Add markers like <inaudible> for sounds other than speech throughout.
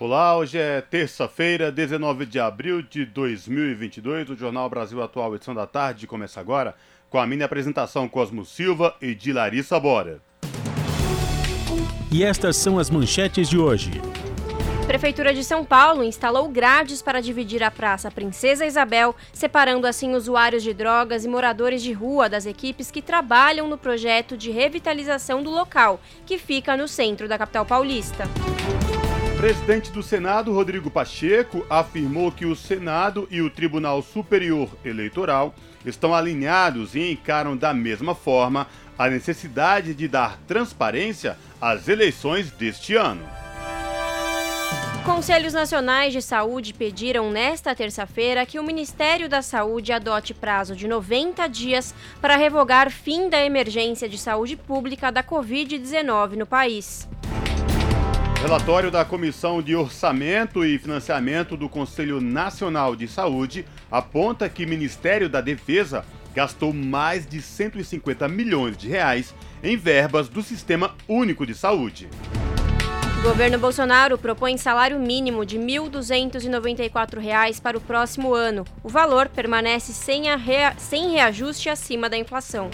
Olá, hoje é terça-feira, 19 de abril de 2022. O Jornal Brasil Atual, edição da tarde, começa agora com a minha apresentação Cosmo Silva e de Larissa Bora. E estas são as manchetes de hoje. Prefeitura de São Paulo instalou grades para dividir a Praça Princesa Isabel, separando assim usuários de drogas e moradores de rua das equipes que trabalham no projeto de revitalização do local, que fica no centro da capital paulista. Presidente do Senado, Rodrigo Pacheco, afirmou que o Senado e o Tribunal Superior Eleitoral estão alinhados e encaram da mesma forma a necessidade de dar transparência às eleições deste ano. Conselhos Nacionais de Saúde pediram nesta terça-feira que o Ministério da Saúde adote prazo de 90 dias para revogar fim da emergência de saúde pública da Covid-19 no país. Relatório da Comissão de Orçamento e Financiamento do Conselho Nacional de Saúde aponta que o Ministério da Defesa gastou mais de 150 milhões de reais em verbas do Sistema Único de Saúde. O governo Bolsonaro propõe salário mínimo de R$ 1.294 para o próximo ano. O valor permanece sem, rea... sem reajuste acima da inflação.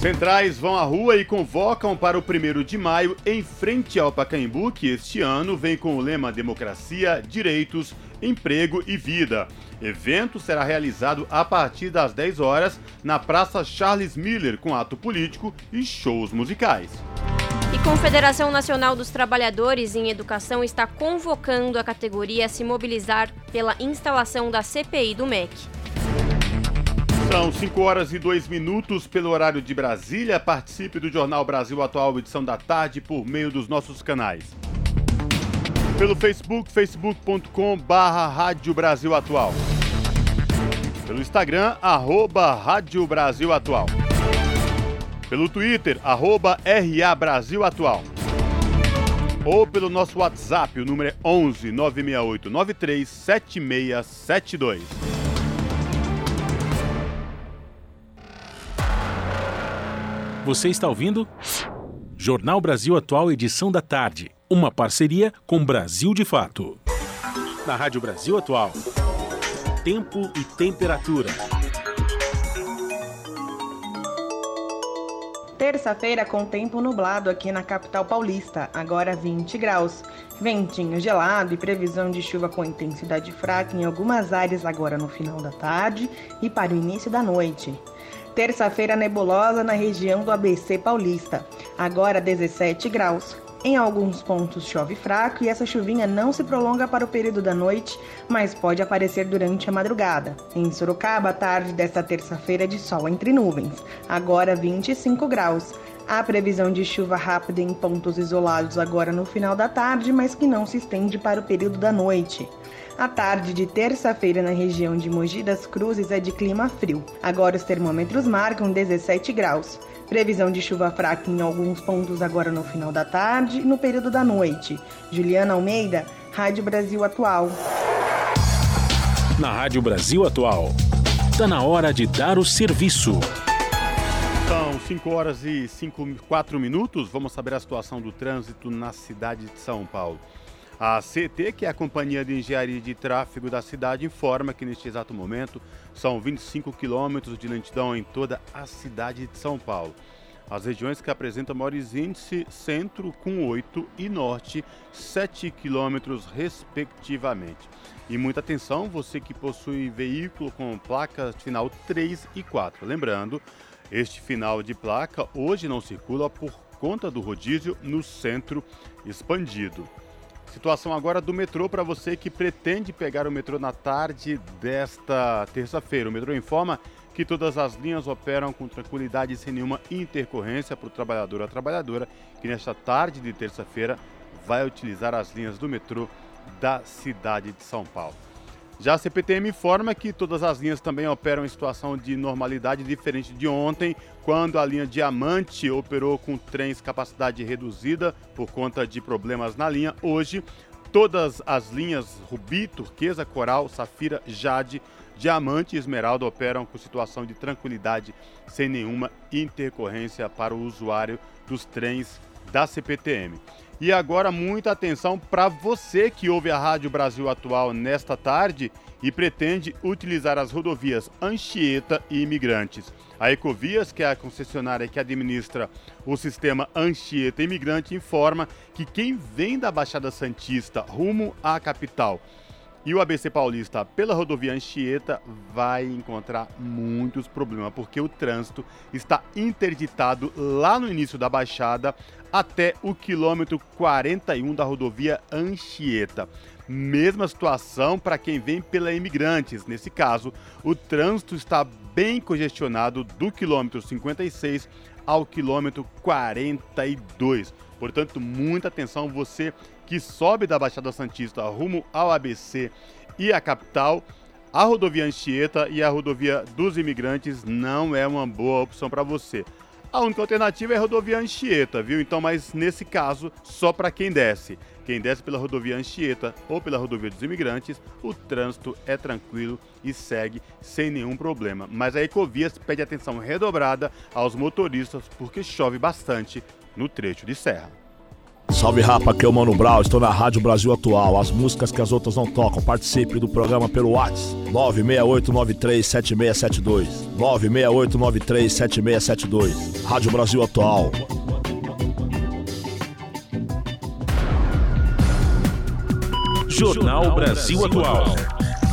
Centrais vão à rua e convocam para o 1 de maio em frente ao Pacaembu, que este ano vem com o lema Democracia, Direitos, Emprego e Vida. Evento será realizado a partir das 10 horas na Praça Charles Miller, com ato político e shows musicais. E Confederação Nacional dos Trabalhadores em Educação está convocando a categoria a se mobilizar pela instalação da CPI do MEC. São 5 horas e 2 minutos pelo horário de Brasília. Participe do Jornal Brasil Atual, edição da tarde, por meio dos nossos canais. Pelo Facebook, facebook.com barra Rádio Brasil Atual. Pelo Instagram, arroba Rádio Brasil Atual. Pelo Twitter, arroba RA Brasil Atual. Ou pelo nosso WhatsApp, o número é 11 968 93 7672. Você está ouvindo? Jornal Brasil Atual, edição da tarde. Uma parceria com Brasil de Fato. Na Rádio Brasil Atual. Tempo e temperatura. Terça-feira com tempo nublado aqui na capital paulista, agora 20 graus. Ventinho gelado e previsão de chuva com intensidade fraca em algumas áreas agora no final da tarde e para o início da noite. Terça-feira nebulosa na região do ABC Paulista, agora 17 graus. Em alguns pontos chove fraco e essa chuvinha não se prolonga para o período da noite, mas pode aparecer durante a madrugada. Em Sorocaba, tarde desta terça-feira de sol entre nuvens, agora 25 graus. Há previsão de chuva rápida em pontos isolados agora no final da tarde, mas que não se estende para o período da noite. A tarde de terça-feira na região de Mogi das Cruzes é de clima frio. Agora os termômetros marcam 17 graus. Previsão de chuva fraca em alguns pontos agora no final da tarde e no período da noite. Juliana Almeida, Rádio Brasil Atual. Na Rádio Brasil Atual, está na hora de dar o serviço. São 5 horas e 5, 4 minutos. Vamos saber a situação do trânsito na cidade de São Paulo. A CT, que é a Companhia de Engenharia de Tráfego da cidade, informa que neste exato momento são 25 quilômetros de lentidão em toda a cidade de São Paulo. As regiões que apresentam maiores índices, centro com 8 e norte, 7 quilômetros respectivamente. E muita atenção, você que possui veículo com placas final 3 e 4. Lembrando, este final de placa hoje não circula por conta do rodízio no centro expandido. Situação agora do metrô para você que pretende pegar o metrô na tarde desta terça-feira. O metrô informa que todas as linhas operam com tranquilidade e sem nenhuma intercorrência para o trabalhador ou a trabalhadora que nesta tarde de terça-feira vai utilizar as linhas do metrô da cidade de São Paulo. Já a CPTM informa que todas as linhas também operam em situação de normalidade diferente de ontem, quando a linha Diamante operou com trens capacidade reduzida por conta de problemas na linha. Hoje, todas as linhas Rubi, Turquesa, Coral, Safira, Jade, Diamante e Esmeralda operam com situação de tranquilidade, sem nenhuma intercorrência para o usuário dos trens da CPTM. E agora muita atenção para você que ouve a Rádio Brasil Atual nesta tarde e pretende utilizar as rodovias Anchieta e Imigrantes. A Ecovias, que é a concessionária que administra o sistema Anchieta Imigrante, informa que quem vem da Baixada Santista rumo à capital e o ABC Paulista pela rodovia Anchieta vai encontrar muitos problemas, porque o trânsito está interditado lá no início da Baixada até o quilômetro 41 da rodovia Anchieta. Mesma situação para quem vem pela Imigrantes. Nesse caso, o trânsito está bem congestionado do quilômetro 56 ao quilômetro 42. Portanto, muita atenção você que sobe da Baixada Santista rumo ao ABC e à capital. A rodovia Anchieta e a rodovia dos imigrantes não é uma boa opção para você. A única alternativa é a rodovia Anchieta, viu? Então, mas nesse caso, só para quem desce. Quem desce pela rodovia Anchieta ou pela rodovia dos imigrantes, o trânsito é tranquilo e segue sem nenhum problema. Mas a Ecovias pede atenção redobrada aos motoristas porque chove bastante no trecho de serra. Salve rapa, aqui é o Mano Brown, estou na Rádio Brasil Atual. As músicas que as outras não tocam. Participe do programa pelo WhatsApp 968937672. 968937672. Rádio Brasil Atual. Jornal Brasil Atual.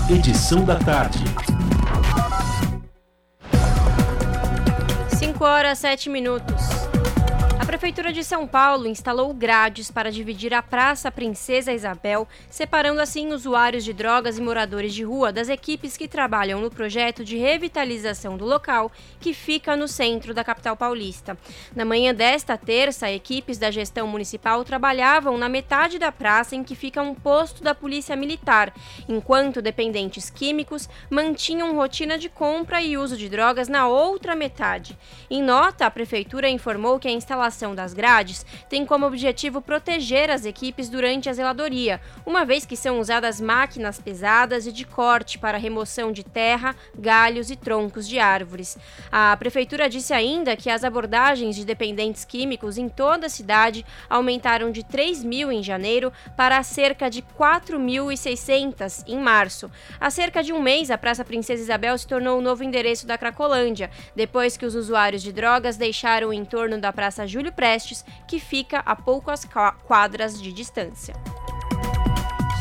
Edição da tarde. 5 horas 7 minutos. Prefeitura de São Paulo instalou grades para dividir a Praça Princesa Isabel, separando assim usuários de drogas e moradores de rua das equipes que trabalham no projeto de revitalização do local, que fica no centro da capital paulista. Na manhã desta terça, equipes da gestão municipal trabalhavam na metade da praça em que fica um posto da Polícia Militar, enquanto dependentes químicos mantinham rotina de compra e uso de drogas na outra metade. Em nota, a prefeitura informou que a instalação das grades tem como objetivo proteger as equipes durante a zeladoria, uma vez que são usadas máquinas pesadas e de corte para remoção de terra, galhos e troncos de árvores. A prefeitura disse ainda que as abordagens de dependentes químicos em toda a cidade aumentaram de 3 mil em janeiro para cerca de 4.600 em março. Há cerca de um mês, a Praça Princesa Isabel se tornou o novo endereço da Cracolândia, depois que os usuários de drogas deixaram o entorno da Praça Júlio Prestes, que fica a poucas quadras de distância.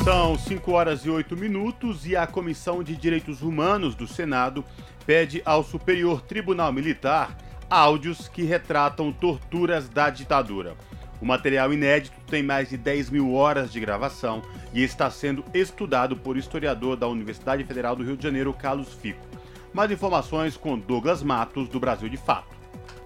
São 5 horas e 8 minutos e a Comissão de Direitos Humanos do Senado pede ao Superior Tribunal Militar áudios que retratam torturas da ditadura. O material inédito tem mais de 10 mil horas de gravação e está sendo estudado por historiador da Universidade Federal do Rio de Janeiro, Carlos Fico. Mais informações com Douglas Matos, do Brasil de Fato.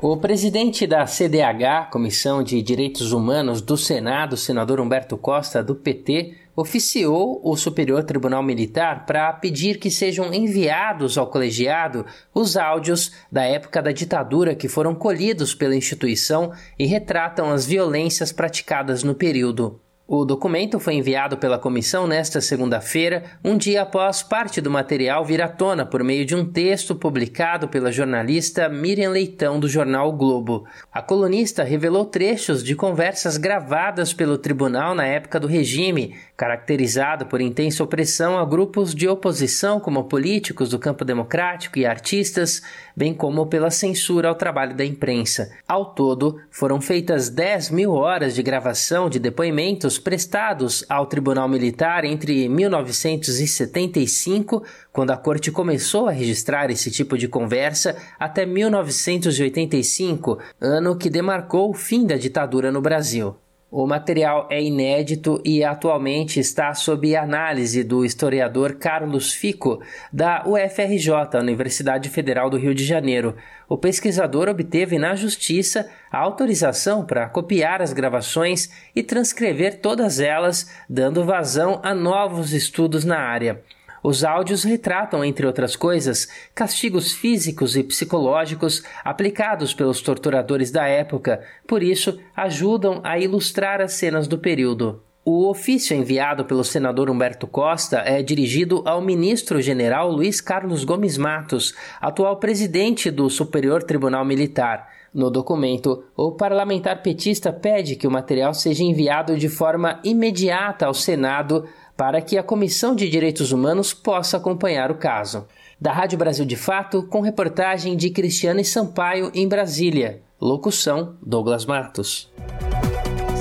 O presidente da CDH, Comissão de Direitos Humanos do Senado, senador Humberto Costa, do PT, oficiou o Superior Tribunal Militar para pedir que sejam enviados ao colegiado os áudios da época da ditadura que foram colhidos pela instituição e retratam as violências praticadas no período. O documento foi enviado pela comissão nesta segunda-feira, um dia após parte do material vir à tona por meio de um texto publicado pela jornalista Miriam Leitão do jornal o Globo. A colunista revelou trechos de conversas gravadas pelo tribunal na época do regime, caracterizado por intensa opressão a grupos de oposição como políticos do campo democrático e artistas, bem como pela censura ao trabalho da imprensa. Ao todo, foram feitas 10 mil horas de gravação de depoimentos prestados ao Tribunal Militar entre 1975, quando a corte começou a registrar esse tipo de conversa, até 1985, ano que demarcou o fim da ditadura no Brasil. O material é inédito e atualmente está sob análise do historiador Carlos Fico, da UFRJ, Universidade Federal do Rio de Janeiro. O pesquisador obteve na Justiça a autorização para copiar as gravações e transcrever todas elas, dando vazão a novos estudos na área. Os áudios retratam, entre outras coisas, castigos físicos e psicológicos aplicados pelos torturadores da época, por isso ajudam a ilustrar as cenas do período. O ofício enviado pelo senador Humberto Costa é dirigido ao ministro-general Luiz Carlos Gomes Matos, atual presidente do Superior Tribunal Militar. No documento, o parlamentar petista pede que o material seja enviado de forma imediata ao Senado para que a Comissão de Direitos Humanos possa acompanhar o caso. Da Rádio Brasil de Fato, com reportagem de Cristiane Sampaio em Brasília. Locução: Douglas Matos.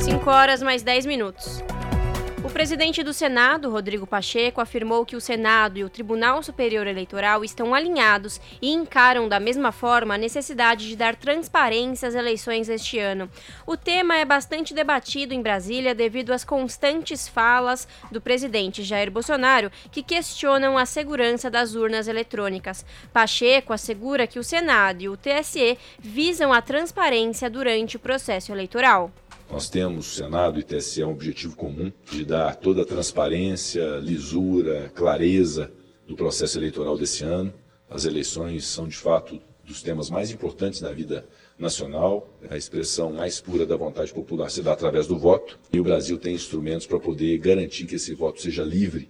5 horas mais 10 minutos. Presidente do Senado, Rodrigo Pacheco, afirmou que o Senado e o Tribunal Superior Eleitoral estão alinhados e encaram da mesma forma a necessidade de dar transparência às eleições este ano. O tema é bastante debatido em Brasília devido às constantes falas do presidente Jair Bolsonaro que questionam a segurança das urnas eletrônicas. Pacheco assegura que o Senado e o TSE visam a transparência durante o processo eleitoral. Nós temos, Senado e TSE, um objetivo comum de dar toda a transparência, lisura, clareza do processo eleitoral desse ano. As eleições são, de fato, dos temas mais importantes da vida nacional. A expressão mais pura da vontade popular se dá através do voto. E o Brasil tem instrumentos para poder garantir que esse voto seja livre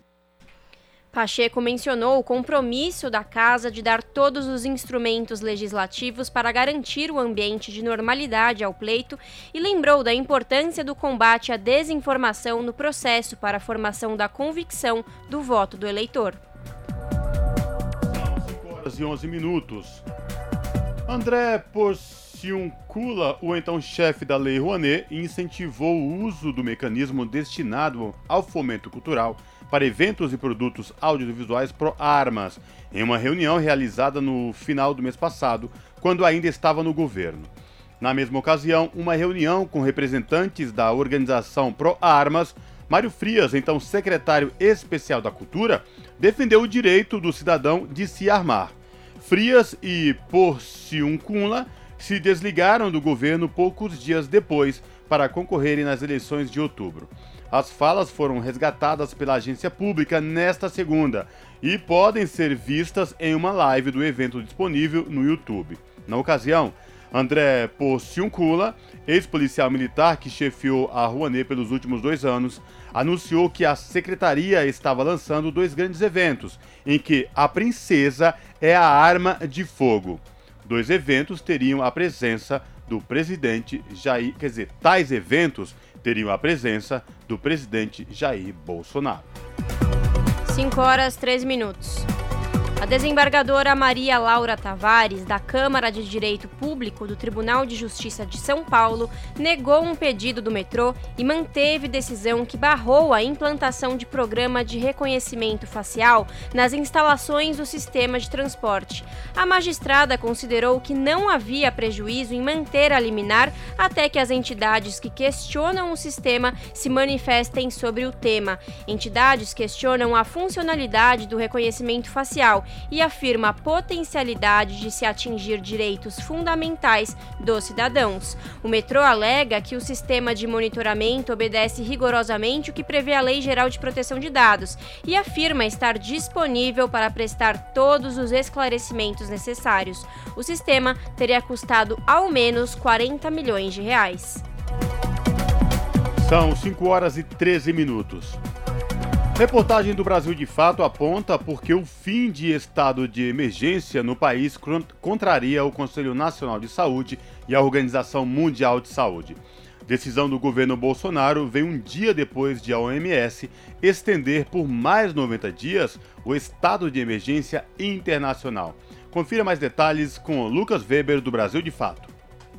Pacheco mencionou o compromisso da Casa de dar todos os instrumentos legislativos para garantir o ambiente de normalidade ao pleito e lembrou da importância do combate à desinformação no processo para a formação da convicção do voto do eleitor. São 5 horas e 11 minutos. André Porciuncula, o então chefe da Lei Rouanet, incentivou o uso do mecanismo destinado ao fomento cultural para eventos e produtos audiovisuais pro armas, em uma reunião realizada no final do mês passado, quando ainda estava no governo. Na mesma ocasião, uma reunião com representantes da organização Pro Armas, Mário Frias, então secretário especial da Cultura, defendeu o direito do cidadão de se armar. Frias e Porciuncunla se desligaram do governo poucos dias depois para concorrerem nas eleições de outubro. As falas foram resgatadas pela agência pública nesta segunda e podem ser vistas em uma live do evento disponível no YouTube. Na ocasião, André Porciuncula, ex-policial militar que chefiou a Rouanet pelos últimos dois anos, anunciou que a secretaria estava lançando dois grandes eventos, em que a princesa é a arma de fogo. Dois eventos teriam a presença do presidente Jair, quer dizer, tais eventos teriam a presença do presidente Jair Bolsonaro. 5 horas 13 minutos. A desembargadora Maria Laura Tavares, da Câmara de Direito Público do Tribunal de Justiça de São Paulo, negou um pedido do metrô e manteve decisão que barrou a implantação de programa de reconhecimento facial nas instalações do sistema de transporte. A magistrada considerou que não havia prejuízo em manter a liminar até que as entidades que questionam o sistema se manifestem sobre o tema. Entidades questionam a funcionalidade do reconhecimento facial e afirma a potencialidade de se atingir direitos fundamentais dos cidadãos. O metrô alega que o sistema de monitoramento obedece rigorosamente o que prevê a Lei Geral de Proteção de Dados e afirma estar disponível para prestar todos os esclarecimentos necessários. O sistema teria custado ao menos 40 milhões de reais. São 5 horas e 13 minutos. Reportagem do Brasil de Fato aponta porque o fim de estado de emergência no país contraria o Conselho Nacional de Saúde e a Organização Mundial de Saúde. Decisão do governo Bolsonaro vem um dia depois de a OMS estender por mais 90 dias o estado de emergência internacional. Confira mais detalhes com Lucas Weber do Brasil de Fato.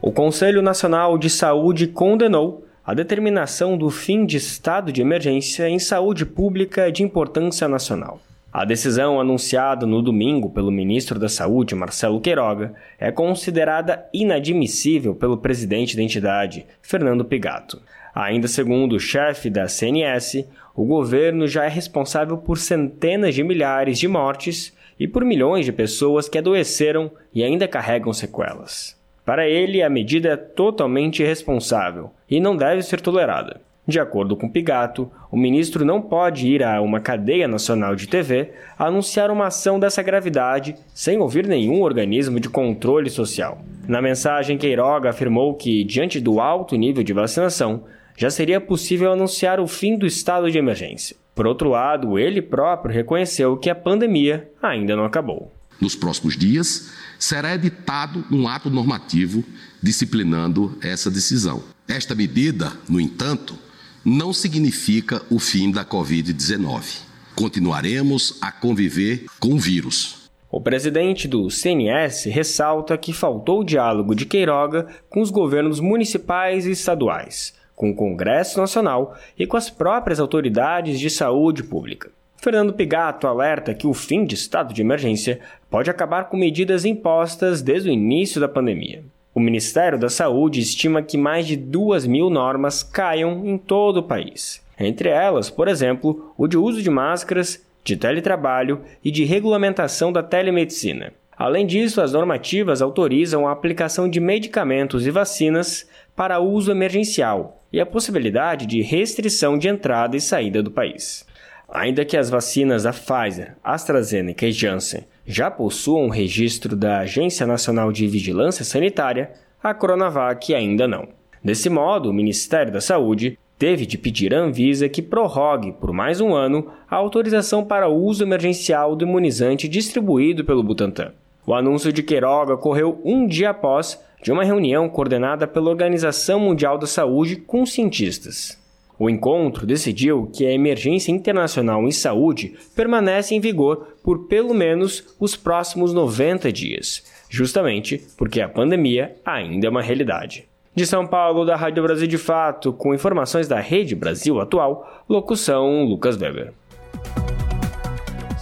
O Conselho Nacional de Saúde condenou a determinação do fim de estado de emergência em saúde pública de importância nacional. A decisão anunciada no domingo pelo ministro da Saúde, Marcelo Queiroga, é considerada inadmissível pelo presidente da entidade, Fernando Pigato. Ainda segundo o chefe da CNS, o governo já é responsável por centenas de milhares de mortes e por milhões de pessoas que adoeceram e ainda carregam sequelas. Para ele, a medida é totalmente irresponsável e não deve ser tolerada. De acordo com Pigato, o ministro não pode ir a uma cadeia nacional de TV anunciar uma ação dessa gravidade sem ouvir nenhum organismo de controle social. Na mensagem, Queiroga afirmou que, diante do alto nível de vacinação, já seria possível anunciar o fim do estado de emergência. Por outro lado, ele próprio reconheceu que a pandemia ainda não acabou. Nos próximos dias, será editado um ato normativo disciplinando essa decisão. Esta medida, no entanto, não significa o fim da Covid-19. Continuaremos a conviver com o vírus. O presidente do CNS ressalta que faltou diálogo de Queiroga com os governos municipais e estaduais com o Congresso Nacional e com as próprias autoridades de saúde pública. Fernando Pigato alerta que o fim de estado de emergência pode acabar com medidas impostas desde o início da pandemia. O Ministério da Saúde estima que mais de duas mil normas caiam em todo o país. Entre elas, por exemplo, o de uso de máscaras, de teletrabalho e de regulamentação da telemedicina. Além disso, as normativas autorizam a aplicação de medicamentos e vacinas para uso emergencial, e a possibilidade de restrição de entrada e saída do país. Ainda que as vacinas da Pfizer, AstraZeneca e Janssen já possuam registro da Agência Nacional de Vigilância Sanitária, a Coronavac ainda não. Desse modo, o Ministério da Saúde teve de pedir à Anvisa que prorrogue por mais um ano a autorização para uso emergencial do imunizante distribuído pelo Butantan. O anúncio de Queiroga ocorreu um dia após de uma reunião coordenada pela Organização Mundial da Saúde com cientistas. O encontro decidiu que a emergência internacional em saúde permanece em vigor por pelo menos os próximos 90 dias, justamente porque a pandemia ainda é uma realidade. De São Paulo, da Rádio Brasil de Fato, com informações da Rede Brasil Atual, locução Lucas Weber.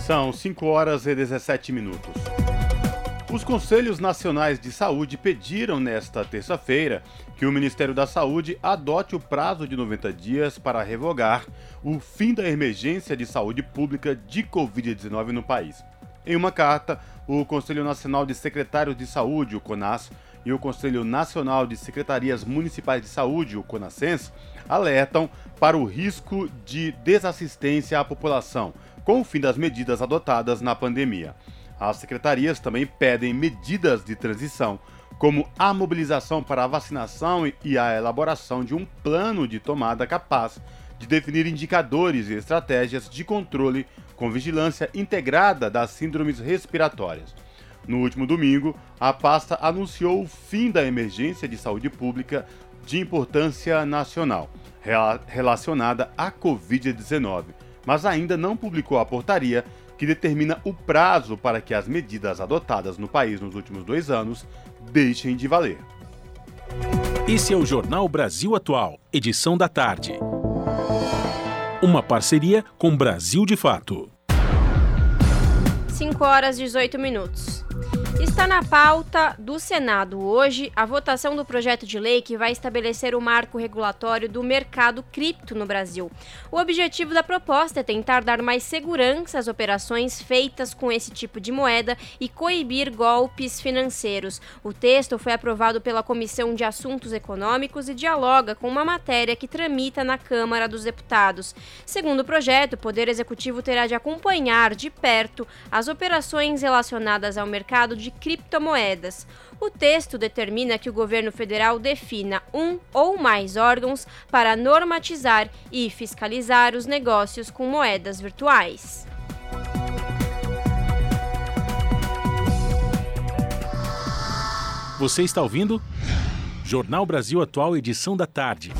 São 5 horas e 17 minutos. Os Conselhos Nacionais de Saúde pediram nesta terça-feira que o Ministério da Saúde adote o prazo de 90 dias para revogar o fim da emergência de saúde pública de Covid-19 no país. Em uma carta, o Conselho Nacional de Secretários de Saúde, o CONAS, e o Conselho Nacional de Secretarias Municipais de Saúde, o CONASENS, alertam para o risco de desassistência à população com o fim das medidas adotadas na pandemia. As secretarias também pedem medidas de transição, como a mobilização para a vacinação e a elaboração de um plano de tomada capaz de definir indicadores e estratégias de controle com vigilância integrada das síndromes respiratórias. No último domingo, a pasta anunciou o fim da emergência de saúde pública de importância nacional relacionada à Covid-19, mas ainda não publicou a portaria que determina o prazo para que as medidas adotadas no país nos últimos dois anos deixem de valer. Esse é o Jornal Brasil Atual, edição da tarde. Uma parceria com Brasil de Fato. 5 horas e 18 minutos. Está na pauta do Senado hoje a votação do projeto de lei que vai estabelecer o marco regulatório do mercado cripto no Brasil. O objetivo da proposta é tentar dar mais segurança às operações feitas com esse tipo de moeda e coibir golpes financeiros. O texto foi aprovado pela Comissão de Assuntos Econômicos e dialoga com uma matéria que tramita na Câmara dos Deputados. Segundo o projeto, o Poder Executivo terá de acompanhar de perto as operações relacionadas ao mercado de de criptomoedas. O texto determina que o governo federal defina um ou mais órgãos para normatizar e fiscalizar os negócios com moedas virtuais. Você está ouvindo? Jornal Brasil Atual, edição da tarde.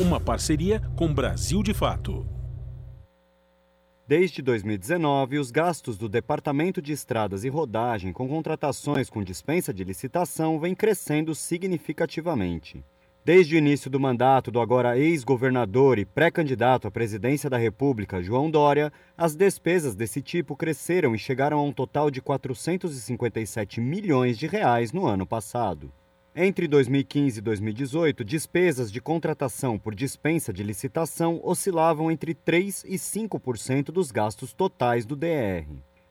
Uma parceria com Brasil de Fato. Desde 2019, os gastos do Departamento de Estradas e Rodagem com contratações com dispensa de licitação vêm crescendo significativamente. Desde o início do mandato do agora ex-governador e pré-candidato à presidência da República, João Dória, as despesas desse tipo cresceram e chegaram a um total de 457 milhões de reais no ano passado. Entre 2015 e 2018, despesas de contratação por dispensa de licitação oscilavam entre 3% e 5% dos gastos totais do DR.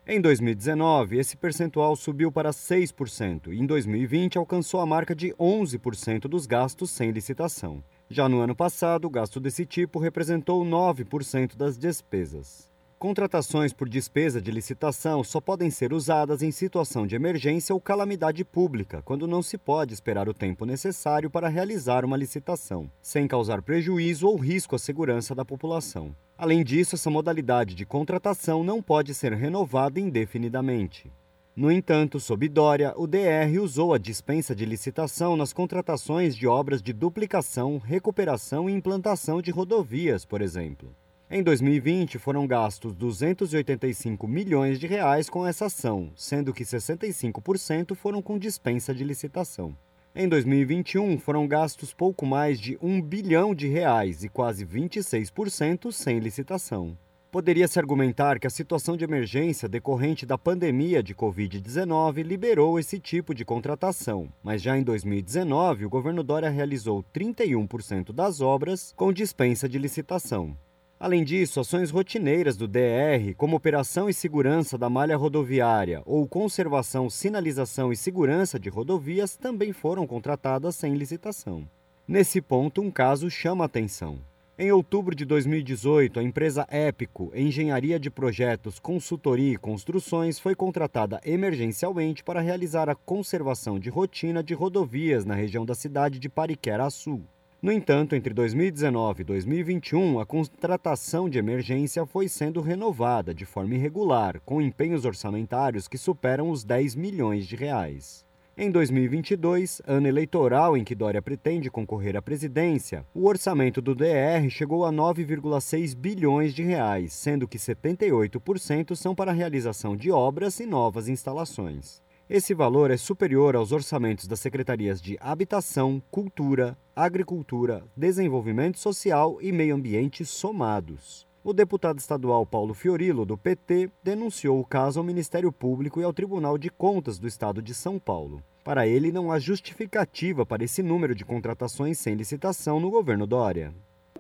Em 2019, esse percentual subiu para 6% e em 2020 alcançou a marca de 11% dos gastos sem licitação. Já no ano passado, o gasto desse tipo representou 9% das despesas. Contratações por despesa de licitação só podem ser usadas em situação de emergência ou calamidade pública, quando não se pode esperar o tempo necessário para realizar uma licitação, sem causar prejuízo ou risco à segurança da população. Além disso, essa modalidade de contratação não pode ser renovada indefinidamente. No entanto, sob Dória, o DR usou a dispensa de licitação nas contratações de obras de duplicação, recuperação e implantação de rodovias, por exemplo. Em 2020, foram gastos 285 milhões de reais com essa ação, sendo que 65% foram com dispensa de licitação. Em 2021, foram gastos pouco mais de 1 bilhão de reais e quase 26% sem licitação. Poderia-se argumentar que a situação de emergência decorrente da pandemia de Covid-19 liberou esse tipo de contratação, mas já em 2019 o governo Dória realizou 31% das obras com dispensa de licitação. Além disso, ações rotineiras do DR, como operação e segurança da malha rodoviária ou conservação, sinalização e segurança de rodovias, também foram contratadas sem licitação. Nesse ponto, um caso chama atenção. Em outubro de 2018, a empresa Épico, Engenharia de Projetos, Consultoria e Construções, foi contratada emergencialmente para realizar a conservação de rotina de rodovias na região da cidade de Pariquera-Sul. No entanto, entre 2019 e 2021, a contratação de emergência foi sendo renovada de forma irregular, com empenhos orçamentários que superam os 10 milhões de reais. Em 2022, ano eleitoral em que Dória pretende concorrer à presidência, o orçamento do DR chegou a 9,6 bilhões de reais, sendo que 78% são para a realização de obras e novas instalações. Esse valor é superior aos orçamentos das secretarias de Habitação, Cultura, Agricultura, Desenvolvimento Social e Meio Ambiente somados. O deputado estadual Paulo Fiorilo, do PT, denunciou o caso ao Ministério Público e ao Tribunal de Contas do Estado de São Paulo. Para ele, não há justificativa para esse número de contratações sem licitação no governo Dória.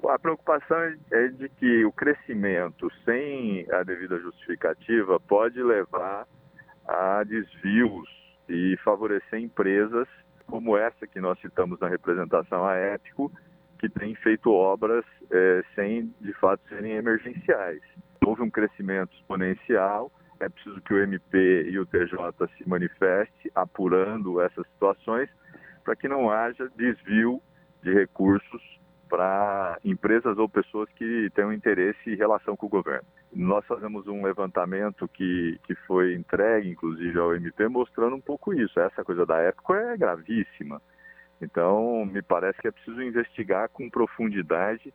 A preocupação é de que o crescimento sem a devida justificativa pode levar a desvios e favorecer empresas como essa que nós citamos na representação a Ético, que tem feito obras é, sem, de fato, serem emergenciais. Houve um crescimento exponencial, é preciso que o MP e o TJ se manifeste apurando essas situações para que não haja desvio de recursos para empresas ou pessoas que tenham interesse e relação com o governo. Nós fazemos um levantamento que, que foi entregue, inclusive, ao MP, mostrando um pouco isso. Essa coisa da época é gravíssima. Então, me parece que é preciso investigar com profundidade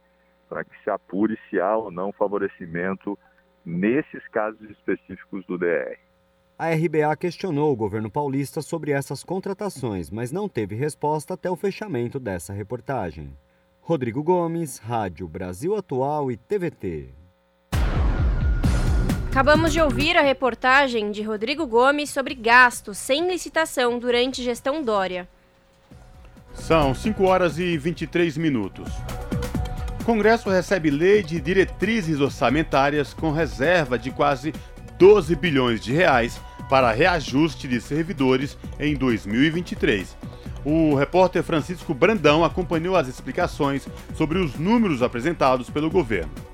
para que se apure se há ou não favorecimento nesses casos específicos do DR. A RBA questionou o governo paulista sobre essas contratações, mas não teve resposta até o fechamento dessa reportagem. Rodrigo Gomes, Rádio Brasil Atual e TVT. Acabamos de ouvir a reportagem de Rodrigo Gomes sobre gastos sem licitação durante gestão Dória. São 5 horas e 23 minutos. O Congresso recebe lei de diretrizes orçamentárias com reserva de quase 12 bilhões de reais para reajuste de servidores em 2023. O repórter Francisco Brandão acompanhou as explicações sobre os números apresentados pelo governo.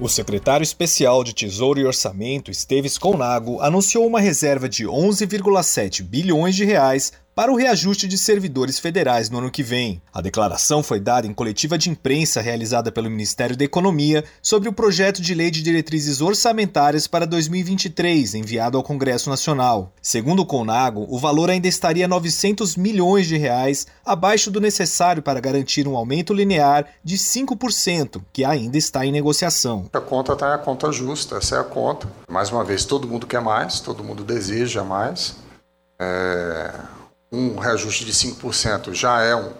O secretário especial de Tesouro e Orçamento, Esteves Colnago, anunciou uma reserva de 11,7 bilhões de reais para o reajuste de servidores federais no ano que vem. A declaração foi dada em coletiva de imprensa realizada pelo Ministério da Economia sobre o projeto de lei de diretrizes orçamentárias para 2023, enviado ao Congresso Nacional. Segundo o Conago, o valor ainda estaria 900 milhões de reais abaixo do necessário para garantir um aumento linear de 5%, que ainda está em negociação. A conta está a conta justa, essa é a conta. Mais uma vez, todo mundo quer mais, todo mundo deseja mais. É um reajuste de 5% já é um,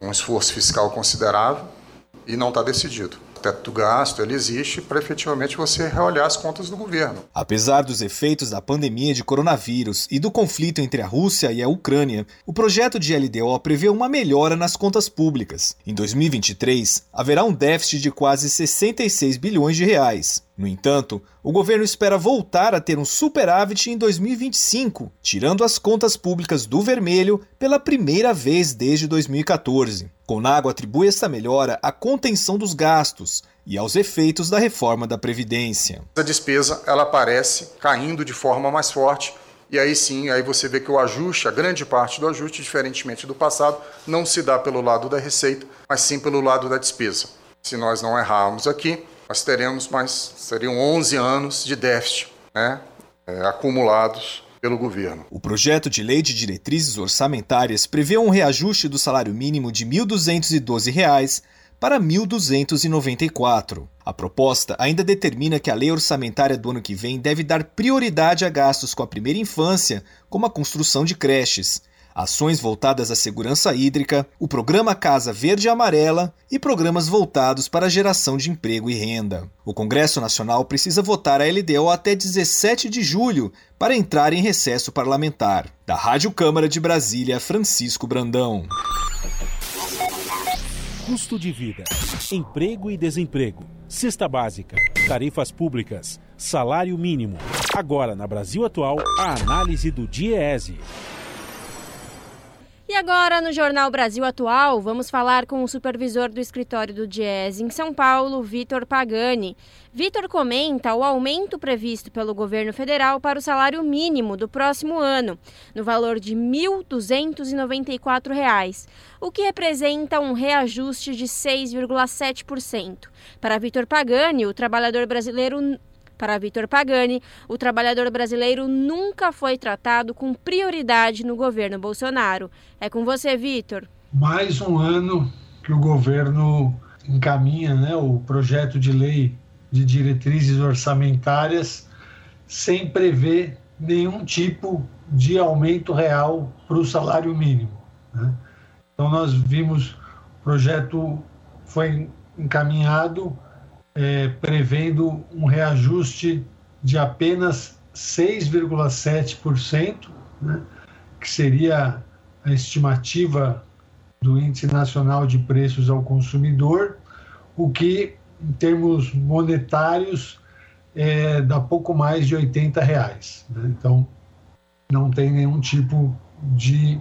um esforço fiscal considerável e não está decidido. teto do gasto ele existe para efetivamente você reolhar as contas do governo. Apesar dos efeitos da pandemia de coronavírus e do conflito entre a Rússia e a Ucrânia, o projeto de LDO prevê uma melhora nas contas públicas. Em 2023, haverá um déficit de quase 66 bilhões de reais. No entanto, o governo espera voltar a ter um superávit em 2025, tirando as contas públicas do vermelho pela primeira vez desde 2014. Conago atribui essa melhora à contenção dos gastos e aos efeitos da reforma da Previdência. A despesa ela aparece caindo de forma mais forte e aí sim, aí você vê que o ajuste, a grande parte do ajuste, diferentemente do passado, não se dá pelo lado da receita, mas sim pelo lado da despesa. Se nós não errarmos aqui, nós teremos mais, seriam 11 anos de déficit né, é, acumulados pelo governo. O projeto de lei de diretrizes orçamentárias prevê um reajuste do salário mínimo de R$ 1.212 para 1.294. A proposta ainda determina que a lei orçamentária do ano que vem deve dar prioridade a gastos com a primeira infância, como a construção de creches ações voltadas à segurança hídrica, o programa Casa Verde e Amarela e programas voltados para a geração de emprego e renda. O Congresso Nacional precisa votar a LDO até 17 de julho para entrar em recesso parlamentar. Da Rádio Câmara de Brasília, Francisco Brandão. Custo de vida, emprego e desemprego, cesta básica, tarifas públicas, salário mínimo. Agora, na Brasil Atual, a análise do DIEESE. E agora, no Jornal Brasil Atual, vamos falar com o supervisor do escritório do Diese em São Paulo, Vitor Pagani. Vitor comenta o aumento previsto pelo governo federal para o salário mínimo do próximo ano, no valor de R$ 1.294, o que representa um reajuste de 6,7%. Para Vitor Pagani, o trabalhador brasileiro para Vitor Pagani, o trabalhador brasileiro nunca foi tratado com prioridade no governo Bolsonaro. É com você, Vitor. Mais um ano que o governo encaminha né, o projeto de lei de diretrizes orçamentárias sem prever nenhum tipo de aumento real para o salário mínimo. Né? Então nós vimos o projeto foi encaminhado é, prevendo um reajuste de apenas 6,7%, né, que seria a estimativa do Índice Nacional de Preços ao Consumidor, o que, em termos monetários, é, dá pouco mais de 80 reais. Né? Então, não tem nenhum tipo de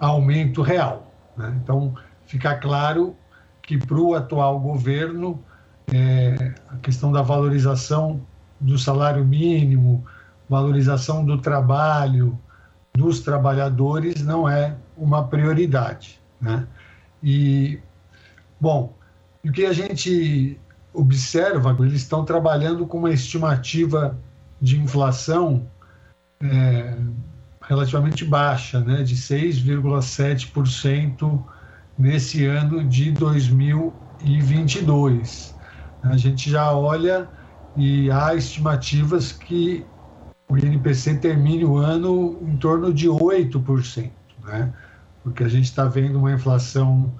aumento real. Né? Então, fica claro que para o atual governo é, a questão da valorização do salário mínimo, valorização do trabalho dos trabalhadores não é uma prioridade, né? E bom, o que a gente observa, eles estão trabalhando com uma estimativa de inflação é, relativamente baixa, né, de 6,7% nesse ano de 2022 a gente já olha e há estimativas que o INPC termine o ano em torno de 8%, né? porque a gente está vendo uma inflação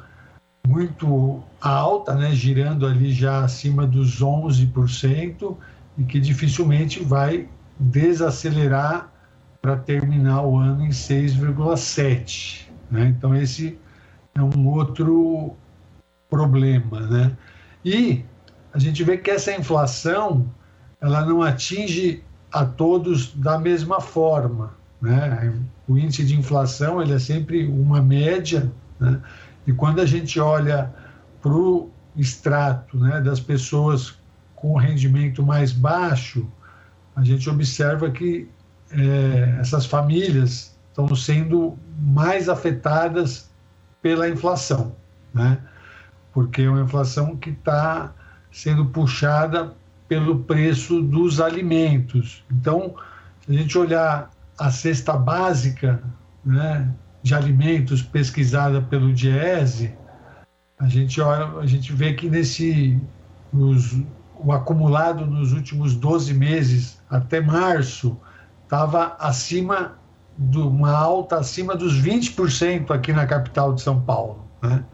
muito alta, né? girando ali já acima dos 11%, e que dificilmente vai desacelerar para terminar o ano em 6,7%. Né? Então, esse é um outro problema. Né? E a gente vê que essa inflação ela não atinge a todos da mesma forma. Né? O índice de inflação ele é sempre uma média, né? e quando a gente olha para o extrato né, das pessoas com rendimento mais baixo, a gente observa que é, essas famílias estão sendo mais afetadas pela inflação, né? porque é uma inflação que está sendo puxada pelo preço dos alimentos. Então, se a gente olhar a cesta básica né, de alimentos pesquisada pelo Diese, a gente, olha, a gente vê que nesse o acumulado nos últimos 12 meses até março estava acima de uma alta acima dos 20% aqui na capital de São Paulo. Né?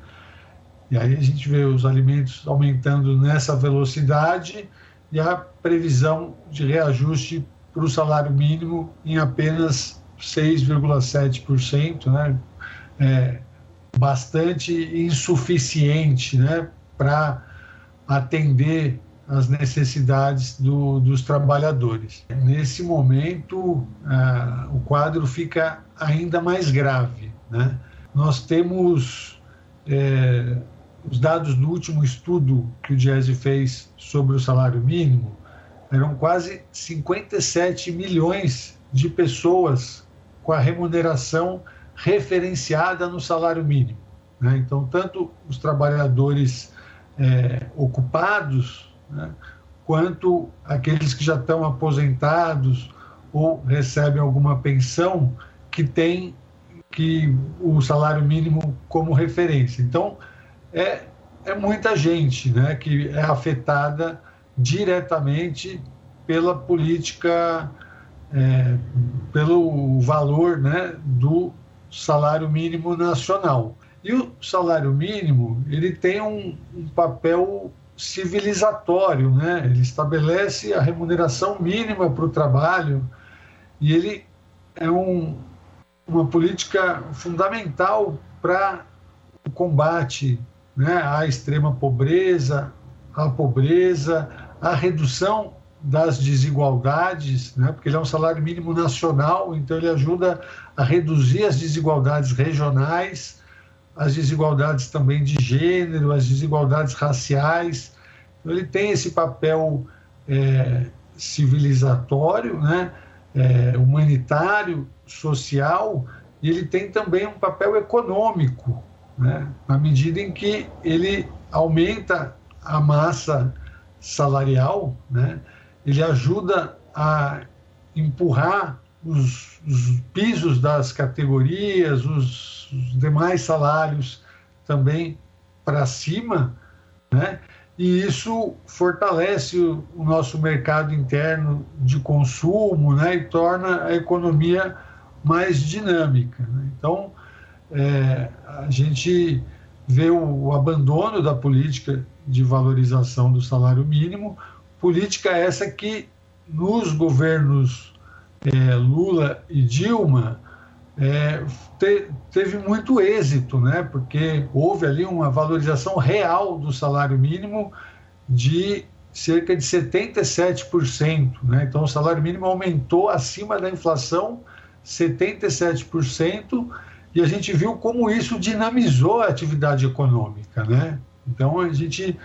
E aí a gente vê os alimentos aumentando nessa velocidade e a previsão de reajuste para o salário mínimo em apenas 6,7%, né? É bastante insuficiente né? para atender as necessidades do, dos trabalhadores. Nesse momento, o quadro fica ainda mais grave. Né? Nós temos é, os dados do último estudo que o Diese fez sobre o salário mínimo, eram quase 57 milhões de pessoas com a remuneração referenciada no salário mínimo. Né? Então, tanto os trabalhadores é, ocupados, né, quanto aqueles que já estão aposentados ou recebem alguma pensão que tem que o salário mínimo como referência. Então, é, é muita gente né, que é afetada diretamente pela política, é, pelo valor né, do salário mínimo nacional. E o salário mínimo ele tem um, um papel civilizatório, né? Ele estabelece a remuneração mínima para o trabalho e ele é um, uma política fundamental para o combate né, à extrema pobreza, à pobreza, à redução das desigualdades, né, porque ele é um salário mínimo nacional, então ele ajuda a reduzir as desigualdades regionais as desigualdades também de gênero, as desigualdades raciais. Então, ele tem esse papel é, civilizatório, né, é, humanitário, social, e ele tem também um papel econômico, né, na medida em que ele aumenta a massa salarial, né, ele ajuda a empurrar os, os pisos das categorias, os, os demais salários também para cima, né? E isso fortalece o, o, nosso mercado interno de consumo, né? E torna a economia mais dinâmica. Né? Então, é, a gente vê o, o abandono da política de valorização do salário mínimo, política essa que nos governos é, Lula e Dilma é, te, teve muito êxito, né? porque houve ali uma valorização real do salário mínimo de cerca de 77%. Né? Então, o salário mínimo aumentou acima da inflação 77%, e a gente viu como isso dinamizou a atividade econômica. Né? Então, a gente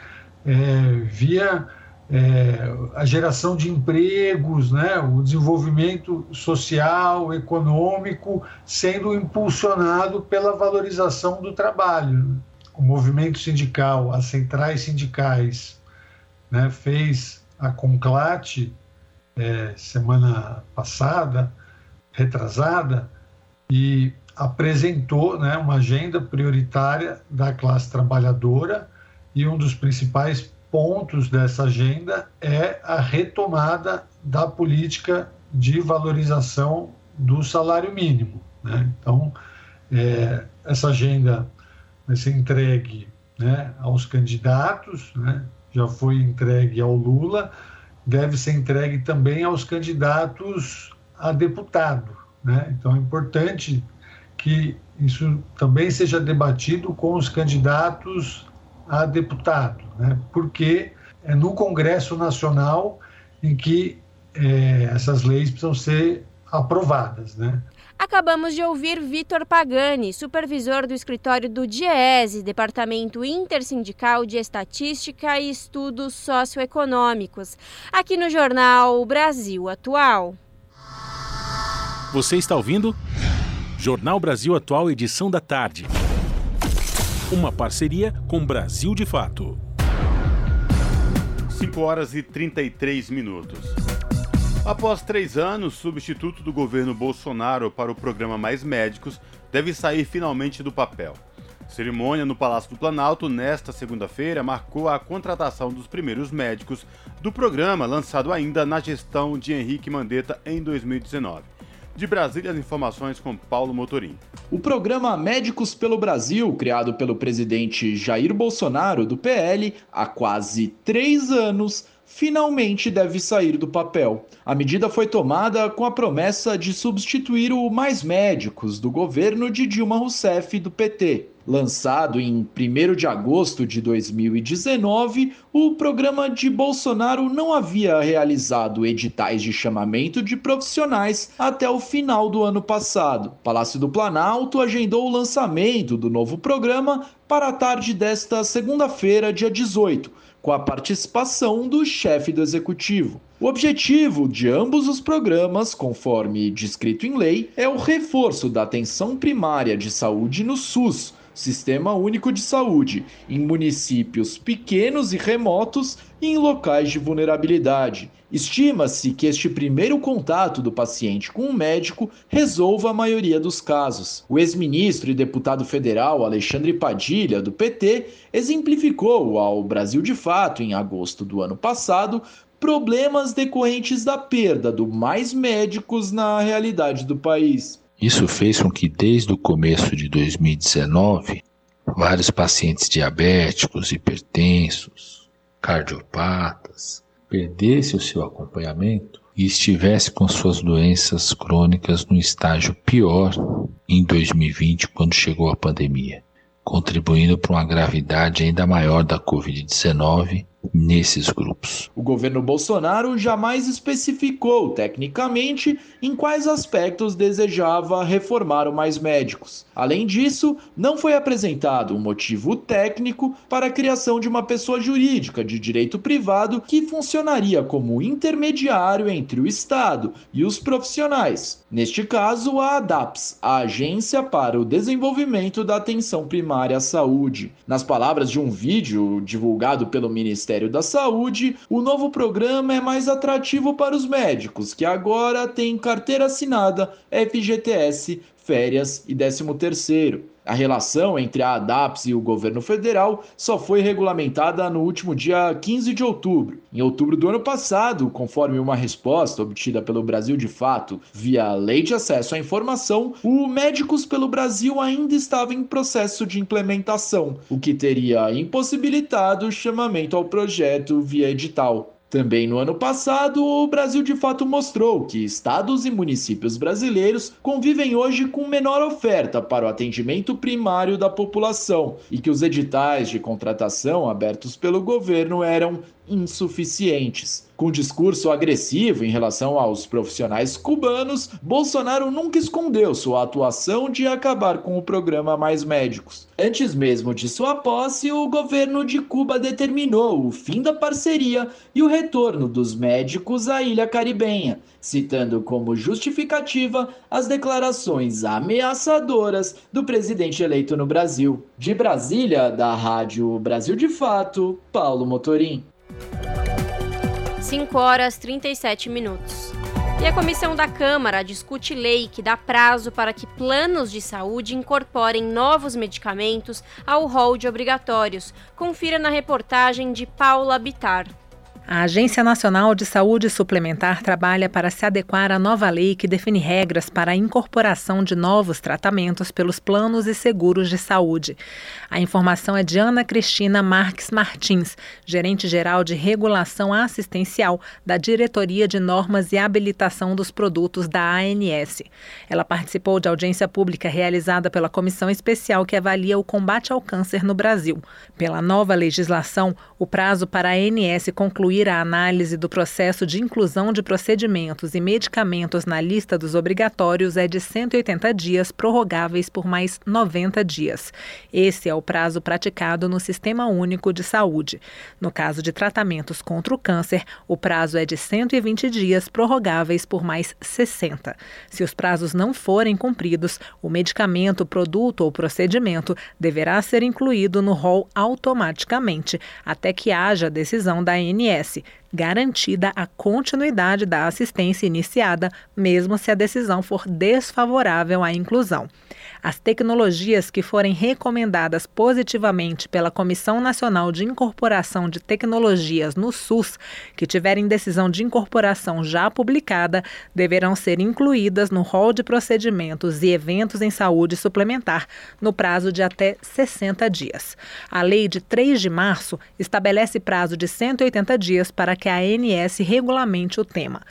é, via é, a geração de empregos, né, o desenvolvimento social, econômico, sendo impulsionado pela valorização do trabalho. O movimento sindical, as centrais sindicais, né, fez a Conclate é, semana passada, retrasada, e apresentou né, uma agenda prioritária da classe trabalhadora e um dos principais pontos dessa agenda é a retomada da política de valorização do salário mínimo. Né? Então, é, essa agenda vai ser entregue né, aos candidatos, né? já foi entregue ao Lula, deve ser entregue também aos candidatos a deputado. Né? Então, é importante que isso também seja debatido com os candidatos a deputado, né? porque é no Congresso Nacional em que é, essas leis precisam ser aprovadas. Né? Acabamos de ouvir Vitor Pagani, supervisor do escritório do DIESE, Departamento Intersindical de Estatística e Estudos Socioeconômicos, aqui no jornal Brasil Atual. Você está ouvindo? Jornal Brasil Atual, edição da tarde. Uma parceria com Brasil de Fato. 5 horas e 33 minutos. Após três anos, substituto do governo Bolsonaro para o programa Mais Médicos deve sair finalmente do papel. Cerimônia no Palácio do Planalto nesta segunda-feira marcou a contratação dos primeiros médicos do programa, lançado ainda na gestão de Henrique Mandetta em 2019. De Brasília, as informações com Paulo Motorim. O programa Médicos pelo Brasil, criado pelo presidente Jair Bolsonaro, do PL, há quase três anos, finalmente deve sair do papel. A medida foi tomada com a promessa de substituir o Mais Médicos do governo de Dilma Rousseff do PT. Lançado em 1 de agosto de 2019, o programa de Bolsonaro não havia realizado editais de chamamento de profissionais até o final do ano passado. Palácio do Planalto agendou o lançamento do novo programa para a tarde desta segunda-feira, dia 18 com a participação do chefe do executivo. O objetivo de ambos os programas, conforme descrito em lei, é o reforço da atenção primária de saúde no SUS, Sistema Único de Saúde, em municípios pequenos e remotos e em locais de vulnerabilidade. Estima-se que este primeiro contato do paciente com o um médico resolva a maioria dos casos. O ex-ministro e deputado federal Alexandre Padilha, do PT, exemplificou ao Brasil de Fato, em agosto do ano passado, problemas decorrentes da perda do mais médicos na realidade do país. Isso fez com que, desde o começo de 2019, vários pacientes diabéticos, hipertensos, cardiopatas, perdessem o seu acompanhamento e estivesse com suas doenças crônicas no estágio pior em 2020, quando chegou a pandemia, contribuindo para uma gravidade ainda maior da Covid-19 nesses grupos. O governo Bolsonaro jamais especificou tecnicamente em quais aspectos desejava reformar o Mais Médicos. Além disso, não foi apresentado um motivo técnico para a criação de uma pessoa jurídica de direito privado que funcionaria como intermediário entre o Estado e os profissionais. Neste caso, a ADAPS, a Agência para o Desenvolvimento da Atenção Primária à Saúde. Nas palavras de um vídeo divulgado pelo Ministério Ministério da Saúde, o novo programa é mais atrativo para os médicos, que agora têm carteira assinada FGTS, férias e 13º. A relação entre a ADAPS e o governo federal só foi regulamentada no último dia 15 de outubro. Em outubro do ano passado, conforme uma resposta obtida pelo Brasil de Fato via Lei de Acesso à Informação, o Médicos pelo Brasil ainda estava em processo de implementação, o que teria impossibilitado o chamamento ao projeto via edital. Também no ano passado, o Brasil de fato mostrou que estados e municípios brasileiros convivem hoje com menor oferta para o atendimento primário da população e que os editais de contratação abertos pelo governo eram insuficientes. Com discurso agressivo em relação aos profissionais cubanos, Bolsonaro nunca escondeu sua atuação de acabar com o programa Mais Médicos. Antes mesmo de sua posse, o governo de Cuba determinou o fim da parceria e o retorno dos médicos à ilha caribenha, citando como justificativa as declarações ameaçadoras do presidente eleito no Brasil. De Brasília, da Rádio Brasil de Fato, Paulo Motorim. 5 horas 37 minutos. E a comissão da Câmara discute lei que dá prazo para que planos de saúde incorporem novos medicamentos ao rol de obrigatórios. Confira na reportagem de Paula Bitar. A Agência Nacional de Saúde Suplementar trabalha para se adequar à nova lei que define regras para a incorporação de novos tratamentos pelos planos e seguros de saúde. A informação é de Ana Cristina Marques Martins, gerente-geral de regulação assistencial da Diretoria de Normas e Habilitação dos Produtos da ANS. Ela participou de audiência pública realizada pela comissão especial que avalia o combate ao câncer no Brasil. Pela nova legislação, o prazo para a ANS concluir concluir a análise do processo de inclusão de procedimentos e medicamentos na lista dos obrigatórios é de 180 dias, prorrogáveis por mais 90 dias. Esse é o prazo praticado no Sistema Único de Saúde. No caso de tratamentos contra o câncer, o prazo é de 120 dias, prorrogáveis por mais 60. Se os prazos não forem cumpridos, o medicamento, produto ou procedimento deverá ser incluído no rol automaticamente, até que haja decisão da ANS garantida a continuidade da assistência iniciada, mesmo se a decisão for desfavorável à inclusão. As tecnologias que forem recomendadas positivamente pela Comissão Nacional de Incorporação de Tecnologias no SUS, que tiverem decisão de incorporação já publicada, deverão ser incluídas no rol de procedimentos e eventos em saúde suplementar no prazo de até 60 dias. A lei de 3 de março estabelece prazo de 180 dias para que a ANS regulamente o tema.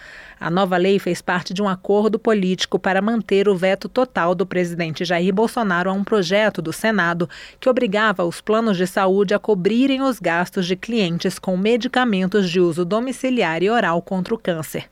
A nova lei fez parte de um acordo político para manter o veto total do presidente Jair Bolsonaro a um projeto do Senado que obrigava os planos de saúde a cobrirem os gastos de clientes com medicamentos de uso domiciliar e oral contra o câncer.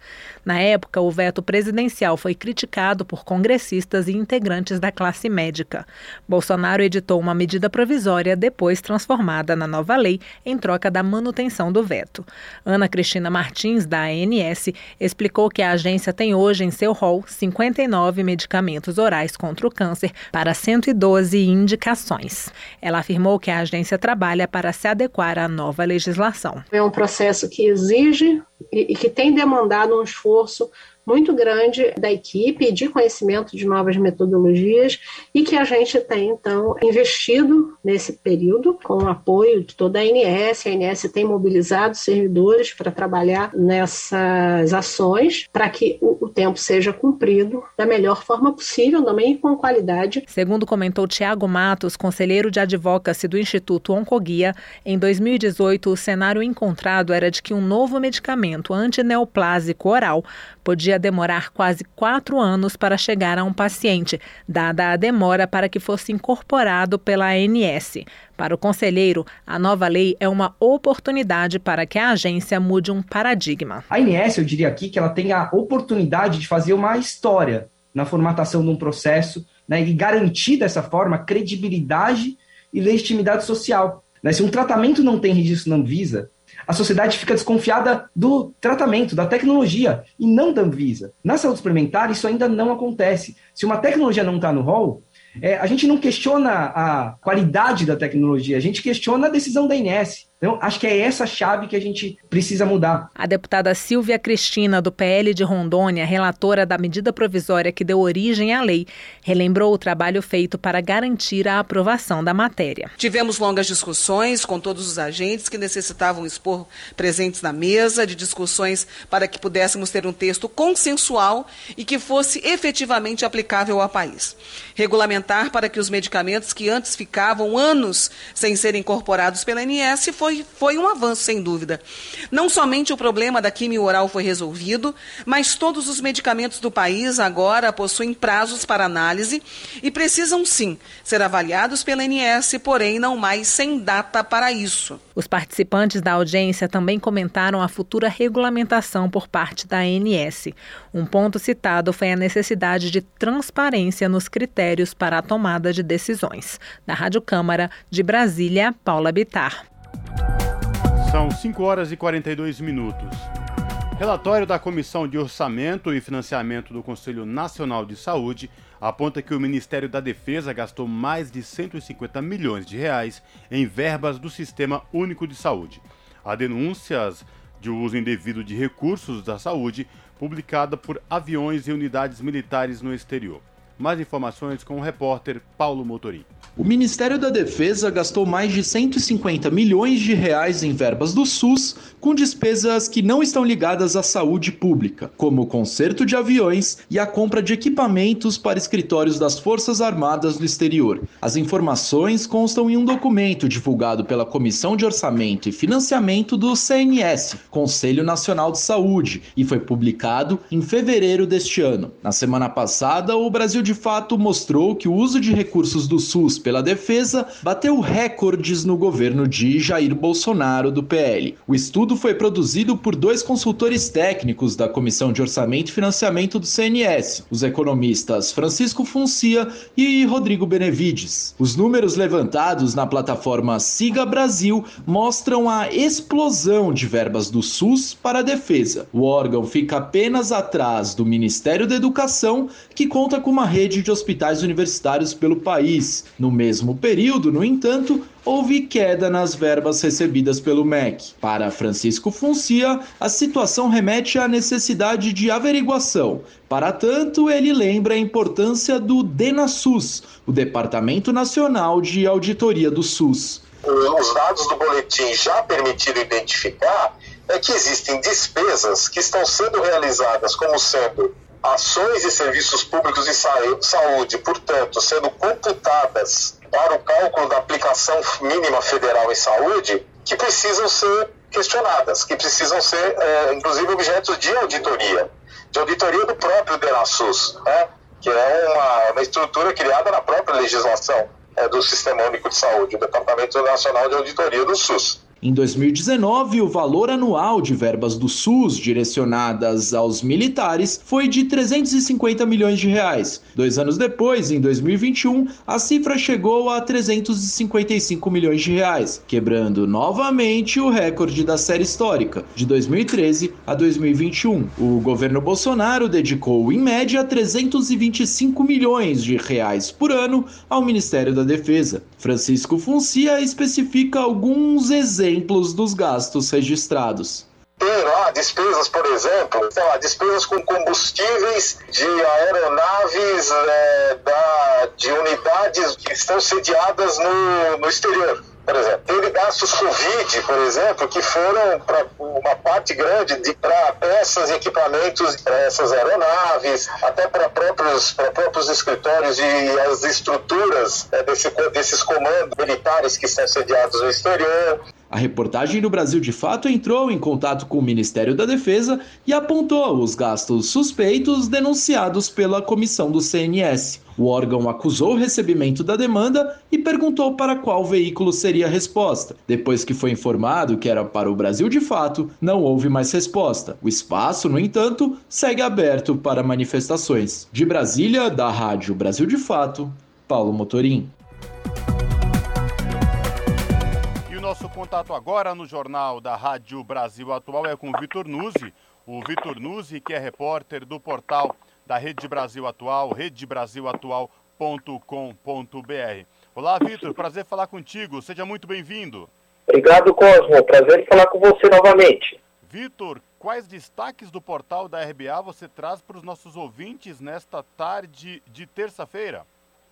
Na época, o veto presidencial foi criticado por congressistas e integrantes da classe médica. Bolsonaro editou uma medida provisória, depois transformada na nova lei, em troca da manutenção do veto. Ana Cristina Martins, da ANS, explicou que a agência tem hoje em seu rol 59 medicamentos orais contra o câncer para 112 indicações. Ela afirmou que a agência trabalha para se adequar à nova legislação. É um processo que exige e que tem demandado um esforço muito grande da equipe de conhecimento de novas metodologias e que a gente tem, então, investido nesse período com o apoio de toda a ANS. A ANS tem mobilizado servidores para trabalhar nessas ações para que o, o tempo seja cumprido da melhor forma possível, também com qualidade. Segundo comentou Tiago Matos, conselheiro de advocacy do Instituto Oncoguia, em 2018 o cenário encontrado era de que um novo medicamento antineoplásico oral podia demorar quase quatro anos para chegar a um paciente, dada a demora para que fosse incorporado pela ANS. Para o conselheiro, a nova lei é uma oportunidade para que a agência mude um paradigma. A ANS, eu diria aqui, que ela tem a oportunidade de fazer uma história na formatação de um processo né, e garantir dessa forma credibilidade e legitimidade social. Né? Se um tratamento não tem registro na Anvisa, a sociedade fica desconfiada do tratamento, da tecnologia, e não da Anvisa. Na saúde suplementar, isso ainda não acontece. Se uma tecnologia não está no rol, é, a gente não questiona a qualidade da tecnologia, a gente questiona a decisão da INS. Então, acho que é essa chave que a gente precisa mudar. A deputada Silvia Cristina, do PL de Rondônia, relatora da medida provisória que deu origem à lei, relembrou o trabalho feito para garantir a aprovação da matéria. Tivemos longas discussões com todos os agentes que necessitavam expor presentes na mesa, de discussões para que pudéssemos ter um texto consensual e que fosse efetivamente aplicável ao país. Regulamentar para que os medicamentos que antes ficavam anos sem serem incorporados pela ANS foi, foi um avanço, sem dúvida. Não somente o problema da quimio oral foi resolvido, mas todos os medicamentos do país agora possuem prazos para análise e precisam sim ser avaliados pela ANS, porém não mais sem data para isso. Os participantes da audiência também comentaram a futura regulamentação por parte da ANS. Um ponto citado foi a necessidade de transparência nos critérios para a tomada de decisões. Da Rádio Câmara de Brasília, Paula Bitar. São 5 horas e 42 minutos. Relatório da Comissão de Orçamento e Financiamento do Conselho Nacional de Saúde aponta que o Ministério da Defesa gastou mais de 150 milhões de reais em verbas do Sistema Único de Saúde. Há denúncias de uso indevido de recursos da saúde publicada por aviões e unidades militares no exterior. Mais informações com o repórter Paulo Motorim. O Ministério da Defesa gastou mais de 150 milhões de reais em verbas do SUS com despesas que não estão ligadas à saúde pública, como o conserto de aviões e a compra de equipamentos para escritórios das Forças Armadas no exterior. As informações constam em um documento divulgado pela Comissão de Orçamento e Financiamento do CNS, Conselho Nacional de Saúde, e foi publicado em fevereiro deste ano. Na semana passada, o Brasil de fato mostrou que o uso de recursos do SUS pela defesa bateu recordes no governo de Jair Bolsonaro do PL. O estudo foi produzido por dois consultores técnicos da Comissão de Orçamento e Financiamento do CNS, os economistas Francisco Funcia e Rodrigo Benevides. Os números levantados na plataforma Siga Brasil mostram a explosão de verbas do SUS para a defesa. O órgão fica apenas atrás do Ministério da Educação, que conta com uma rede de hospitais universitários pelo país. No mesmo período, no entanto, houve queda nas verbas recebidas pelo MEC. Para Francisco Funcia, a situação remete à necessidade de averiguação. Para tanto, ele lembra a importância do DENASUS, o Departamento Nacional de Auditoria do SUS. Os dados do boletim já permitiram identificar é que existem despesas que estão sendo realizadas como sendo ações e serviços públicos de saúde, portanto, sendo computadas para o cálculo da aplicação mínima federal em saúde, que precisam ser questionadas, que precisam ser, é, inclusive, objetos de auditoria, de auditoria do próprio DENASUS, né? que é uma, uma estrutura criada na própria legislação é, do Sistema Único de Saúde, o Departamento Nacional de Auditoria do SUS. Em 2019, o valor anual de verbas do SUS direcionadas aos militares foi de 350 milhões de reais. Dois anos depois, em 2021, a cifra chegou a 355 milhões de reais, quebrando novamente o recorde da série histórica, de 2013 a 2021. O governo Bolsonaro dedicou, em média, 325 milhões de reais por ano ao Ministério da Defesa. Francisco Funcia especifica alguns exemplos exemplos dos gastos registrados. Tem lá despesas, por exemplo, sei lá, despesas com combustíveis de aeronaves é, da, de unidades que estão sediadas no, no exterior por exemplo. Teve gastos Covid, por exemplo, que foram para uma parte grande para peças e equipamentos para essas aeronaves, até para próprios, próprios escritórios e as estruturas é, desse, desses comandos militares que estão sediados no exterior. A reportagem do Brasil de Fato entrou em contato com o Ministério da Defesa e apontou os gastos suspeitos denunciados pela comissão do CNS. O órgão acusou o recebimento da demanda e perguntou para qual veículo seria a resposta. Depois que foi informado que era para o Brasil de Fato, não houve mais resposta. O espaço, no entanto, segue aberto para manifestações. De Brasília, da Rádio Brasil de Fato, Paulo Motorim. Contato agora no Jornal da Rádio Brasil Atual é com o Vitor Nuzzi. O Vitor Nuzzi, que é repórter do portal da Rede Brasil Atual, redebrasilatual.com.br. Olá, Vitor, prazer falar contigo. Seja muito bem-vindo. Obrigado, Cosmo. Prazer falar com você novamente. Vitor, quais destaques do portal da RBA você traz para os nossos ouvintes nesta tarde de terça-feira?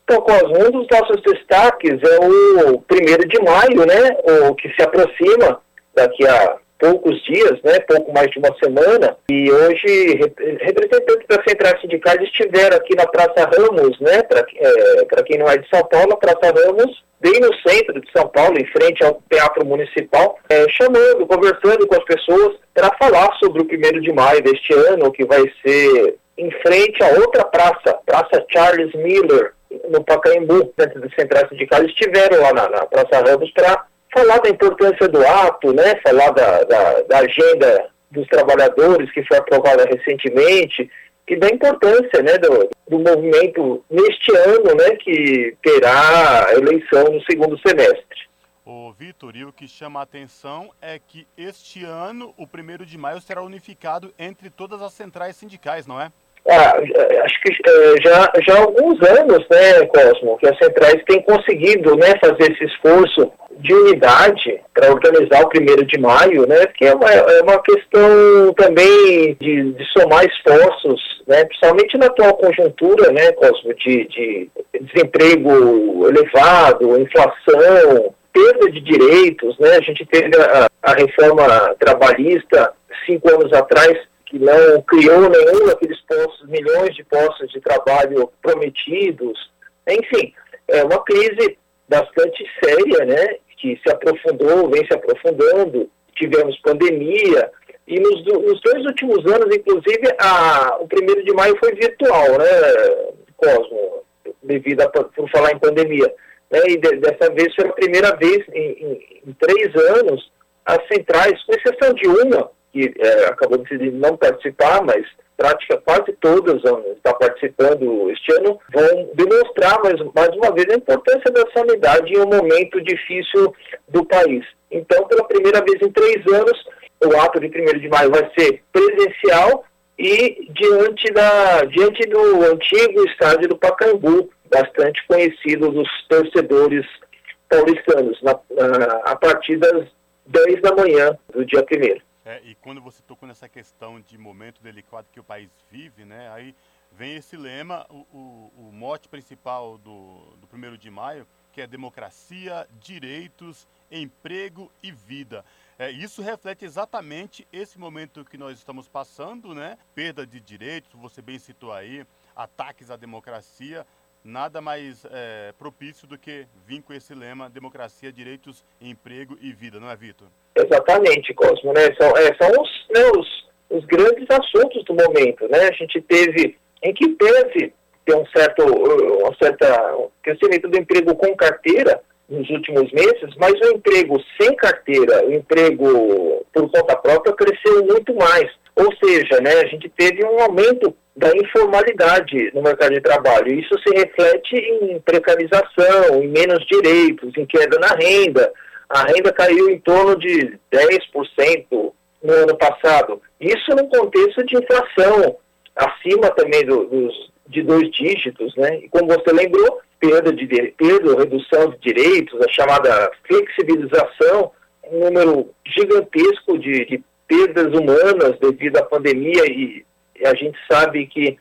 Então, Cosmo, um dos nossos destaques é o primeiro de maio, né? O que se aproxima daqui a poucos dias, né? Pouco mais de uma semana. E hoje representantes das centrais sindicais estiveram aqui na Praça Ramos, né? Para é, quem não é de São Paulo, a Praça Ramos bem no centro de São Paulo, em frente ao Teatro Municipal, é, chamando, conversando com as pessoas para falar sobre o primeiro de maio deste ano, que vai ser em frente a outra praça, Praça Charles Miller, no Pacaembu, dentro do Central Sindical, estiveram lá na, na Praça Ramos para falar da importância do ato, né, falar da, da, da, agenda dos trabalhadores que foi aprovada recentemente e da importância né, do, do movimento neste ano né, que terá eleição no segundo semestre. O Vitor, e o que chama a atenção é que este ano, o primeiro de maio, será unificado entre todas as centrais sindicais, não é? Ah, acho que é, já, já há alguns anos, né, Cosmo, que as centrais têm conseguido né, fazer esse esforço de unidade para organizar o primeiro de maio, né, que é uma, é uma questão também de, de somar esforços, né, principalmente na atual conjuntura, né, Cosmo, de, de desemprego elevado, inflação, perda de direitos, né, a gente teve a, a reforma trabalhista cinco anos atrás, que não criou nenhum daqueles postos, milhões de postos de trabalho prometidos. Enfim, é uma crise bastante séria, né, que se aprofundou, vem se aprofundando. Tivemos pandemia, e nos, nos dois últimos anos, inclusive, a, o primeiro de maio foi virtual, né, Cosmo, devido a, por falar em pandemia. Né, e de, dessa vez foi a primeira vez em, em, em três anos as centrais, com exceção de uma, que é, acabou decidindo não participar, mas prática quase todas estar participando este ano, vão demonstrar mais, mais uma vez a importância da sanidade em um momento difícil do país. Então, pela primeira vez em três anos, o ato de 1 de maio vai ser presencial e diante, da, diante do antigo estádio do Pacaembu, bastante conhecido dos torcedores paulistanos, na, na, a partir das 10 da manhã do dia 1 é, e quando você tocou nessa questão de momento delicado que o país vive, né, aí vem esse lema, o, o, o mote principal do, do 1 de maio, que é democracia, direitos, emprego e vida. É, isso reflete exatamente esse momento que nós estamos passando, né? Perda de direitos, você bem citou aí, ataques à democracia, nada mais é, propício do que vir com esse lema democracia, direitos, emprego e vida, não é, Vitor? Exatamente, Cosmo, né? São, é, são os, né, os, os, grandes assuntos do momento, né? A gente teve, em que teve ter um certo, um certo crescimento do emprego com carteira nos últimos meses, mas o emprego sem carteira, o emprego por conta própria cresceu muito mais. Ou seja, né, a gente teve um aumento da informalidade no mercado de trabalho. Isso se reflete em precarização, em menos direitos, em queda na renda. A renda caiu em torno de 10% no ano passado. Isso num contexto de inflação acima também do, dos, de dois dígitos, né? E como você lembrou, perda de perda, redução de direitos, a chamada flexibilização, um número gigantesco de, de perdas humanas devido à pandemia e, a gente sabe que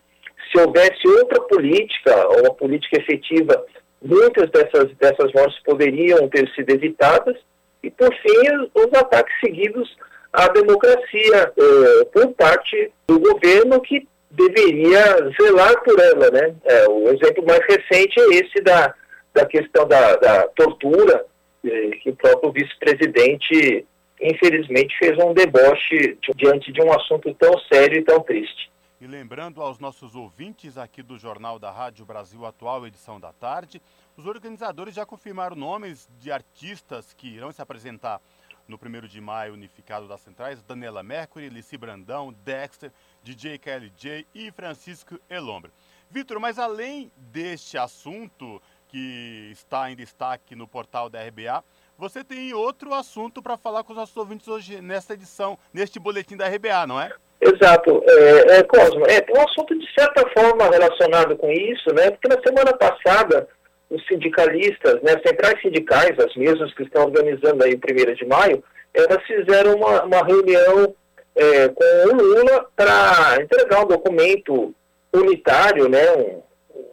se houvesse outra política, uma política efetiva, muitas dessas, dessas mortes poderiam ter sido evitadas. E, por fim, os ataques seguidos à democracia eh, por parte do governo, que deveria zelar por ela. Né? É, o exemplo mais recente é esse da, da questão da, da tortura, eh, que o próprio vice-presidente infelizmente fez um deboche diante de um assunto tão sério e tão triste. E lembrando aos nossos ouvintes aqui do Jornal da Rádio Brasil Atual, edição da tarde, os organizadores já confirmaram nomes de artistas que irão se apresentar no 1 de maio unificado das centrais, Daniela Mercury, Lici Brandão, Dexter, DJ KLJ e Francisco Elombre. Vitor, mas além deste assunto que está em destaque no portal da RBA, você tem outro assunto para falar com os nossos ouvintes hoje nesta edição, neste boletim da RBA, não é? Exato, é, é, Cosmo, é um assunto de certa forma relacionado com isso, né? Porque na semana passada os sindicalistas, né, centrais sindicais, as mesmas que estão organizando aí o 1 de maio, elas fizeram uma, uma reunião é, com o Lula para entregar um documento unitário, né, um,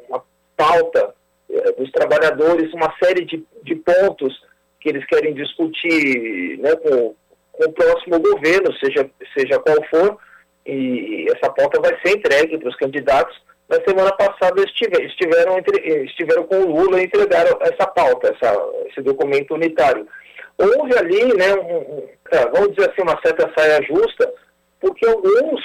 uma pauta é, dos trabalhadores, uma série de, de pontos que eles querem discutir né, com, com o próximo governo, seja, seja qual for, e essa pauta vai ser entregue para os candidatos. Na semana passada estiver, estiveram, entre, estiveram com o Lula e entregaram essa pauta, essa, esse documento unitário. Houve ali, né, um, tá, vamos dizer assim, uma certa saia justa, porque alguns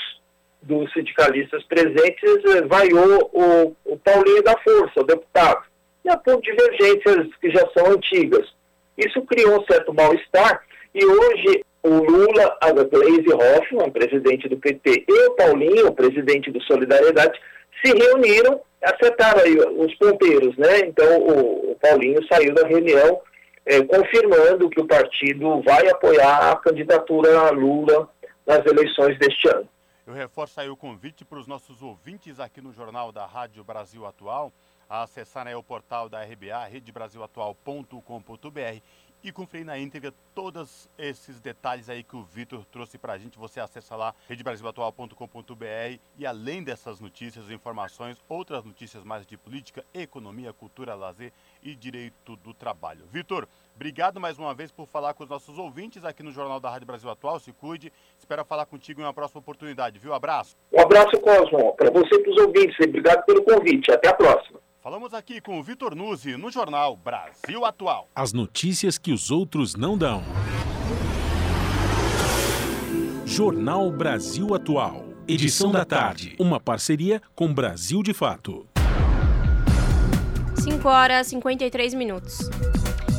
dos sindicalistas presentes eh, vaiou o, o Paulinho da Força, o deputado, e por divergências que já são antigas. Isso criou um certo mal-estar e hoje o Lula, a Gleisi Hoffmann, presidente do PT, e o Paulinho, presidente do Solidariedade, se reuniram, acertaram aí os ponteiros, né? Então o, o Paulinho saiu da reunião é, confirmando que o partido vai apoiar a candidatura Lula nas eleições deste ano. Eu reforço aí o convite para os nossos ouvintes aqui no Jornal da Rádio Brasil Atual a acessar né, o portal da RBA, redebrasilatual.com.br e conferir na íntegra todos esses detalhes aí que o Vitor trouxe para a gente. Você acessa lá redebrasilatual.com.br e além dessas notícias e informações, outras notícias mais de política, economia, cultura, lazer e direito do trabalho. Vitor, obrigado mais uma vez por falar com os nossos ouvintes aqui no Jornal da Rádio Brasil Atual. Se cuide. Espero falar contigo em uma próxima oportunidade, viu? Abraço. Um abraço, Cosmo, para você e para os ouvintes. Obrigado pelo convite. Até a próxima. Falamos aqui com o Vitor Nuzzi no jornal Brasil Atual. As notícias que os outros não dão. Jornal Brasil Atual. Edição da tarde. Uma parceria com Brasil de Fato. 5 horas e 53 minutos.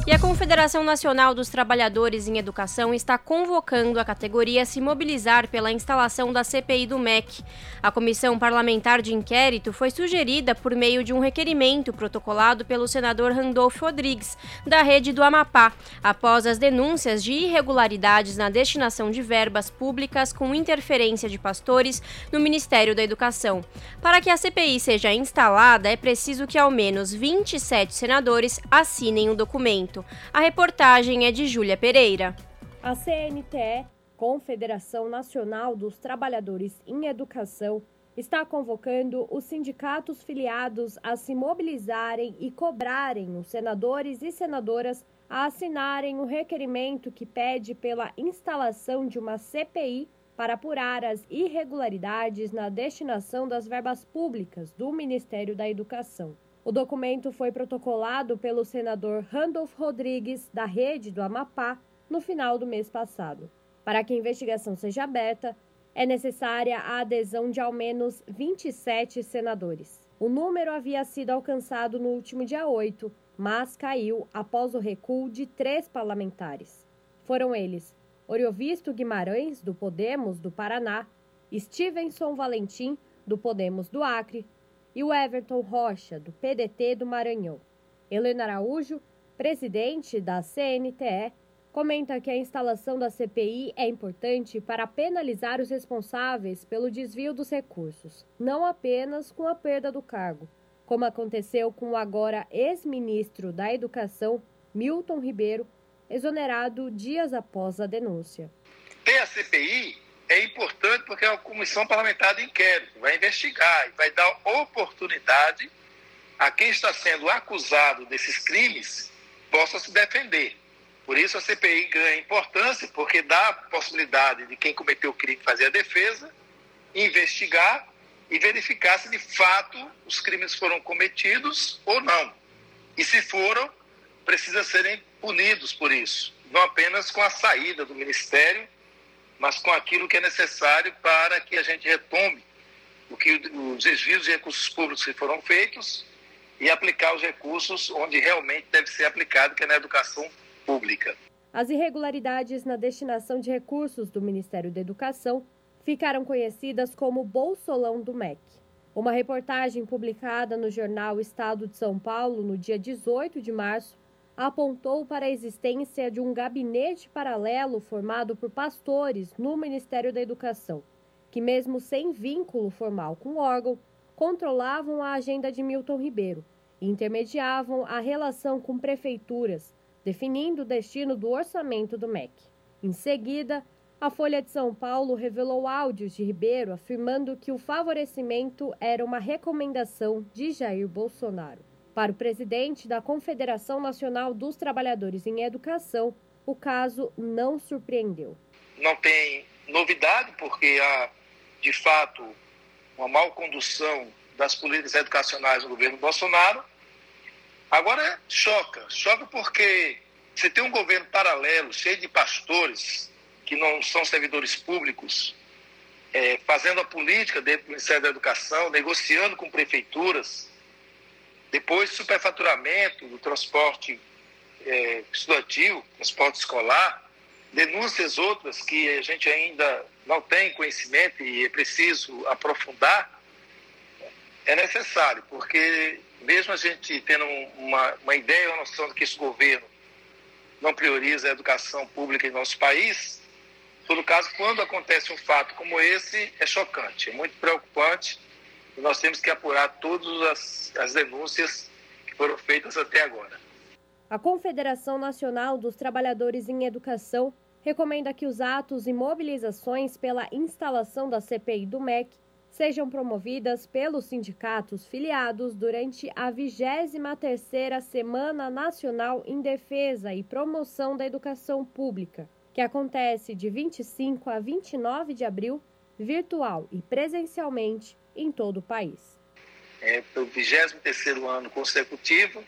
E a Confederação Nacional dos Trabalhadores em Educação está convocando a categoria a se mobilizar pela instalação da CPI do MEC. A comissão parlamentar de inquérito foi sugerida por meio de um requerimento protocolado pelo senador Randolfo Rodrigues, da rede do Amapá, após as denúncias de irregularidades na destinação de verbas públicas com interferência de pastores no Ministério da Educação. Para que a CPI seja instalada, é preciso que ao menos 27 senadores assinem o documento. A reportagem é de Júlia Pereira. A CNTE, Confederação Nacional dos Trabalhadores em Educação, está convocando os sindicatos filiados a se mobilizarem e cobrarem os senadores e senadoras a assinarem o requerimento que pede pela instalação de uma CPI para apurar as irregularidades na destinação das verbas públicas do Ministério da Educação. O documento foi protocolado pelo senador Randolph Rodrigues, da Rede do Amapá, no final do mês passado. Para que a investigação seja aberta, é necessária a adesão de ao menos 27 senadores. O número havia sido alcançado no último dia 8, mas caiu após o recuo de três parlamentares. Foram eles Oriovisto Guimarães, do Podemos do Paraná, Stevenson Valentim, do Podemos do Acre, e o Everton Rocha, do PDT do Maranhão. Helena Araújo, presidente da CNTE, comenta que a instalação da CPI é importante para penalizar os responsáveis pelo desvio dos recursos, não apenas com a perda do cargo, como aconteceu com o agora ex-ministro da Educação, Milton Ribeiro, exonerado dias após a denúncia. Ter a CPI é importante porque é uma comissão parlamentar de inquérito, vai investigar e vai dar oportunidade a quem está sendo acusado desses crimes possa se defender. Por isso a CPI ganha importância, porque dá a possibilidade de quem cometeu o crime fazer a defesa, investigar e verificar se de fato os crimes foram cometidos ou não. E se foram, precisa serem punidos por isso, não apenas com a saída do ministério mas com aquilo que é necessário para que a gente retome o que os desvios de recursos públicos que foram feitos e aplicar os recursos onde realmente deve ser aplicado, que é na educação pública. As irregularidades na destinação de recursos do Ministério da Educação ficaram conhecidas como Bolsolão do MEC. Uma reportagem publicada no jornal Estado de São Paulo no dia 18 de março apontou para a existência de um gabinete paralelo formado por pastores no Ministério da Educação, que, mesmo sem vínculo formal com o órgão, controlavam a agenda de Milton Ribeiro e intermediavam a relação com prefeituras, definindo o destino do orçamento do MEC. Em seguida, a Folha de São Paulo revelou áudios de Ribeiro afirmando que o favorecimento era uma recomendação de Jair Bolsonaro. Para o presidente da Confederação Nacional dos Trabalhadores em Educação, o caso não surpreendeu. Não tem novidade, porque há, de fato, uma mal condução das políticas educacionais do governo Bolsonaro. Agora choca, choca porque você tem um governo paralelo, cheio de pastores que não são servidores públicos, é, fazendo a política dentro do Ministério da Educação, negociando com prefeituras, depois, superfaturamento do transporte é, estudantil, transporte escolar, denúncias outras que a gente ainda não tem conhecimento e é preciso aprofundar, é necessário, porque mesmo a gente tendo uma, uma ideia, uma noção de que esse governo não prioriza a educação pública em nosso país, todo caso, quando acontece um fato como esse, é chocante, é muito preocupante e nós temos que apurar todas as, as denúncias que foram feitas até agora. A Confederação Nacional dos Trabalhadores em Educação recomenda que os atos e mobilizações pela instalação da CPI do MEC sejam promovidas pelos sindicatos filiados durante a 23ª Semana Nacional em Defesa e Promoção da Educação Pública, que acontece de 25 a 29 de abril, virtual e presencialmente, em todo o país. É o 23 ano consecutivo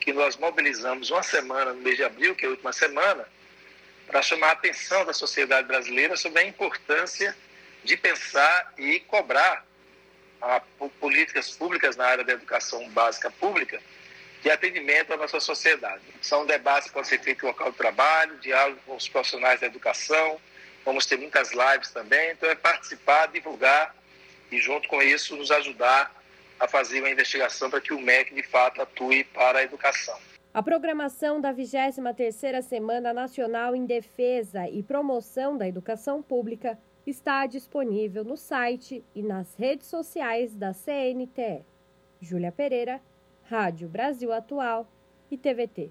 que nós mobilizamos uma semana no mês de abril, que é a última semana, para chamar a atenção da sociedade brasileira sobre a importância de pensar e cobrar a, políticas públicas na área da educação básica pública, de atendimento à nossa sociedade. São debates que podem ser feitos no local de trabalho, diálogo com os profissionais da educação, vamos ter muitas lives também, então é participar, divulgar e junto com isso nos ajudar a fazer uma investigação para que o MEC de fato atue para a educação. A programação da 23ª Semana Nacional em Defesa e Promoção da Educação Pública está disponível no site e nas redes sociais da CNTE. Júlia Pereira, Rádio Brasil Atual e TVT.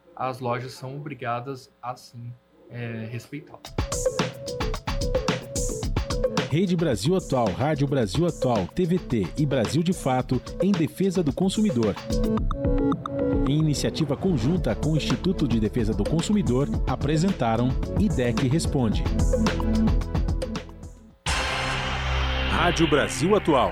as lojas são obrigadas a sim é, respeitá-lo. Rede Brasil Atual, Rádio Brasil Atual, TVT e Brasil de Fato em defesa do consumidor. Em iniciativa conjunta com o Instituto de Defesa do Consumidor, apresentaram IDEC Responde. Rádio Brasil Atual.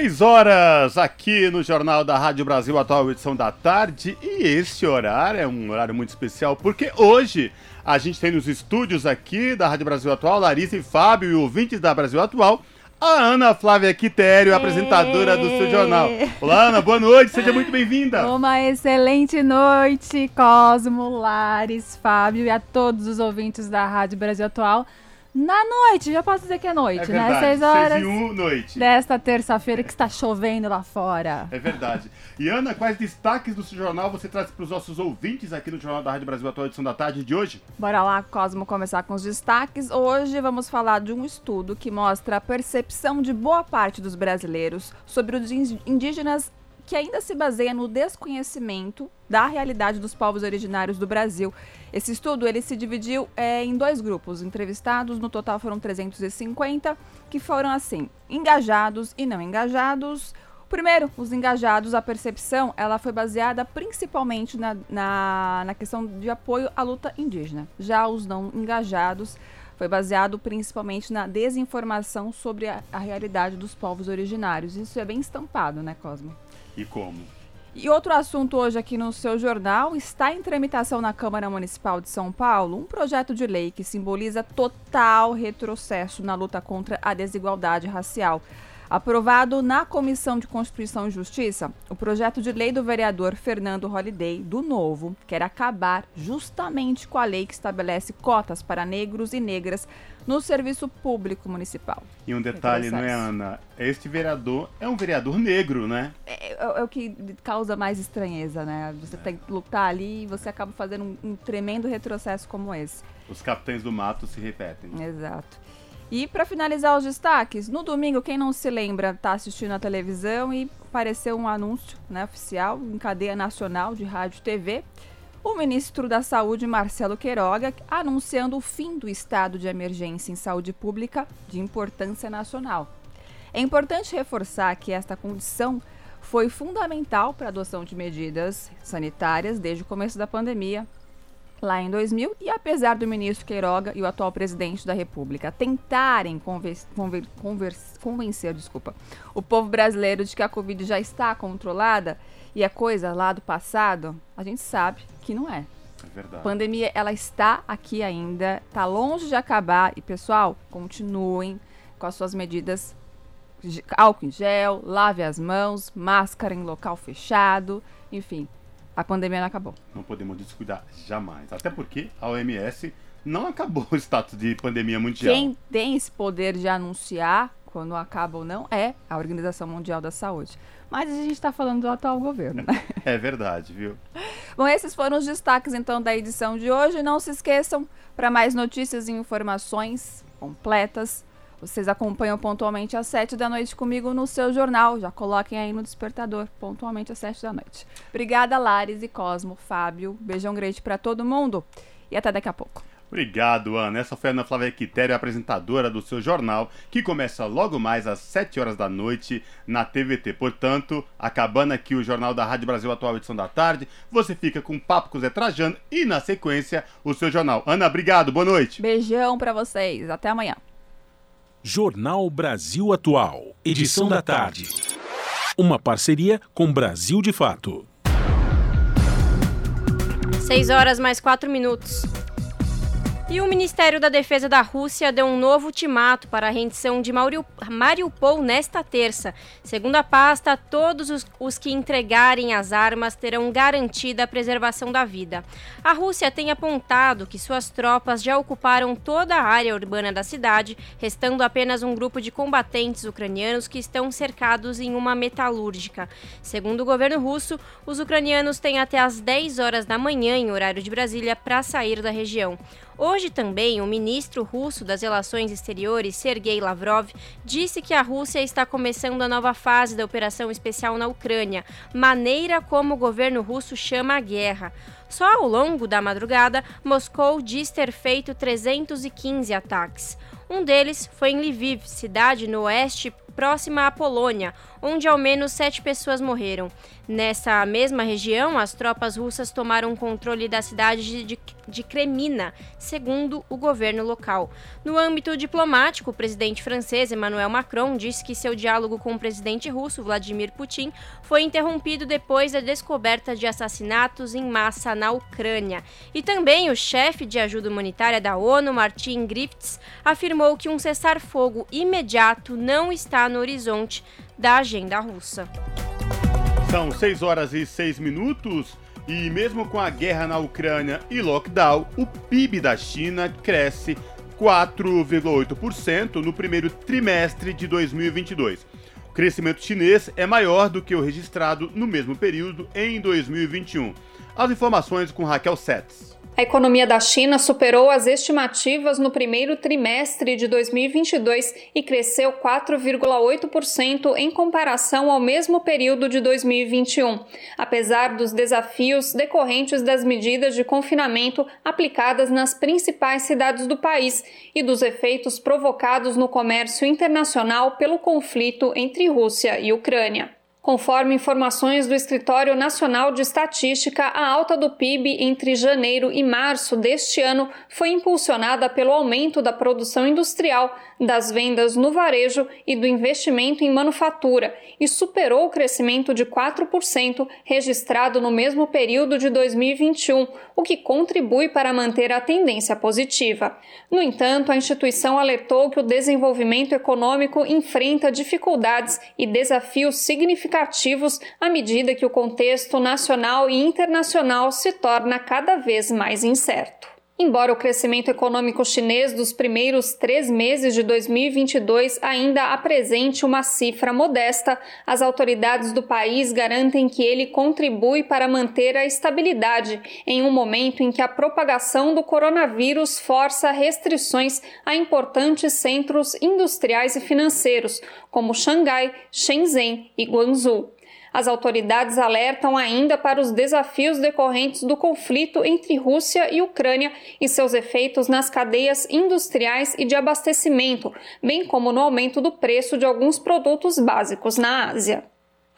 Seis horas aqui no Jornal da Rádio Brasil Atual, edição da tarde. E esse horário é um horário muito especial, porque hoje a gente tem nos estúdios aqui da Rádio Brasil Atual, Larissa e Fábio e ouvintes da Brasil Atual, a Ana Flávia Quitério, apresentadora do seu jornal. Olá, Ana, boa noite, seja muito bem-vinda. Uma excelente noite, Cosmo, Lares, Fábio e a todos os ouvintes da Rádio Brasil Atual. Na noite, já posso dizer que é noite, é né? Seis horas. Seis e um, noite. Desta terça-feira que está chovendo lá fora. É verdade. E Ana, quais destaques do seu jornal você traz para os nossos ouvintes aqui no Jornal da Rádio Brasil Atual edição da tarde de hoje? Bora lá, Cosmo, começar com os destaques. Hoje vamos falar de um estudo que mostra a percepção de boa parte dos brasileiros sobre os indígenas que ainda se baseia no desconhecimento da realidade dos povos originários do Brasil. Esse estudo ele se dividiu é, em dois grupos entrevistados, no total foram 350, que foram assim, engajados e não engajados. Primeiro, os engajados, a percepção, ela foi baseada principalmente na, na, na questão de apoio à luta indígena. Já os não engajados foi baseado principalmente na desinformação sobre a, a realidade dos povos originários. Isso é bem estampado, né, Cosmo? E como? E outro assunto hoje aqui no seu jornal está em tramitação na Câmara Municipal de São Paulo um projeto de lei que simboliza total retrocesso na luta contra a desigualdade racial. Aprovado na Comissão de Constituição e Justiça, o projeto de lei do vereador Fernando Holliday, do Novo, quer acabar justamente com a lei que estabelece cotas para negros e negras no serviço público municipal. E um detalhe, não é, Ana? Este vereador é um vereador negro, né? É, é, é o que causa mais estranheza, né? Você é. tem que lutar ali e você acaba fazendo um, um tremendo retrocesso como esse. Os capitães do mato se repetem. Exato. E para finalizar os destaques, no domingo, quem não se lembra, está assistindo a televisão e apareceu um anúncio né, oficial em cadeia nacional de rádio e TV. O ministro da Saúde, Marcelo Queiroga, anunciando o fim do estado de emergência em saúde pública de importância nacional. É importante reforçar que esta condição foi fundamental para a adoção de medidas sanitárias desde o começo da pandemia, lá em 2000 e apesar do ministro Queiroga e o atual presidente da República tentarem conver, conver, conver, convencer, desculpa, o povo brasileiro de que a Covid já está controlada e é coisa lá do passado, a gente sabe que não é. É verdade. A pandemia ela está aqui ainda, está longe de acabar e pessoal, continuem com as suas medidas álcool em gel, lave as mãos, máscara em local fechado, enfim, a pandemia não acabou. Não podemos descuidar jamais. Até porque a OMS não acabou o status de pandemia mundial. Quem tem esse poder de anunciar quando acaba ou não é a Organização Mundial da Saúde. Mas a gente está falando do atual governo, né? <laughs> É verdade, viu? Bom, esses foram os destaques então da edição de hoje. Não se esqueçam, para mais notícias e informações completas, vocês acompanham pontualmente às 7 da noite comigo no seu jornal. Já coloquem aí no despertador, pontualmente às 7 da noite. Obrigada, Lares e Cosmo, Fábio. Beijão grande para todo mundo e até daqui a pouco. Obrigado, Ana. Essa foi a Ana Flávia Quitério, apresentadora do seu jornal, que começa logo mais às 7 horas da noite na TVT. Portanto, acabando aqui o Jornal da Rádio Brasil Atual, edição da tarde, você fica com o Papo com Zé Trajano e, na sequência, o seu jornal. Ana, obrigado. Boa noite. Beijão para vocês. Até amanhã. Jornal Brasil Atual, edição da tarde. Uma parceria com Brasil de Fato. 6 horas mais 4 minutos. E o Ministério da Defesa da Rússia deu um novo ultimato para a rendição de Mariupol nesta terça. Segundo a pasta, todos os, os, que entregarem as armas terão garantida a preservação da vida. A Rússia tem apontado que suas tropas já ocuparam toda a área urbana da cidade, restando apenas um grupo de combatentes ucranianos que estão cercados em uma metalúrgica. Segundo o governo russo, os ucranianos têm até as 10 horas da manhã, em horário de Brasília, para sair da região. Hoje também, o ministro russo das Relações Exteriores, Sergei Lavrov, disse que a Rússia está começando a nova fase da operação especial na Ucrânia, maneira como o governo russo chama a guerra. Só ao longo da madrugada, Moscou diz ter feito 315 ataques. Um deles foi em Lviv, cidade no oeste próxima à Polônia, onde ao menos sete pessoas morreram. Nessa mesma região, as tropas russas tomaram controle da cidade de, de Kremina, segundo o governo local. No âmbito diplomático, o presidente francês Emmanuel Macron disse que seu diálogo com o presidente russo Vladimir Putin foi interrompido depois da descoberta de assassinatos em massa na Ucrânia. E também o chefe de ajuda humanitária da ONU, Martin Griffiths, afirmou que um cessar-fogo imediato não está no horizonte da agenda russa. São 6 horas e 6 minutos. E mesmo com a guerra na Ucrânia e lockdown, o PIB da China cresce 4,8% no primeiro trimestre de 2022. O crescimento chinês é maior do que o registrado no mesmo período em 2021. As informações com Raquel Setz. A economia da China superou as estimativas no primeiro trimestre de 2022 e cresceu 4,8% em comparação ao mesmo período de 2021, apesar dos desafios decorrentes das medidas de confinamento aplicadas nas principais cidades do país e dos efeitos provocados no comércio internacional pelo conflito entre Rússia e Ucrânia. Conforme informações do Escritório Nacional de Estatística, a alta do PIB entre janeiro e março deste ano foi impulsionada pelo aumento da produção industrial, das vendas no varejo e do investimento em manufatura e superou o crescimento de 4% registrado no mesmo período de 2021, o que contribui para manter a tendência positiva. No entanto, a instituição alertou que o desenvolvimento econômico enfrenta dificuldades e desafios significativos à medida que o contexto nacional e internacional se torna cada vez mais incerto. Embora o crescimento econômico chinês dos primeiros três meses de 2022 ainda apresente uma cifra modesta, as autoridades do país garantem que ele contribui para manter a estabilidade em um momento em que a propagação do coronavírus força restrições a importantes centros industriais e financeiros, como Xangai, Shenzhen e Guangzhou. As autoridades alertam ainda para os desafios decorrentes do conflito entre Rússia e Ucrânia e seus efeitos nas cadeias industriais e de abastecimento, bem como no aumento do preço de alguns produtos básicos na Ásia.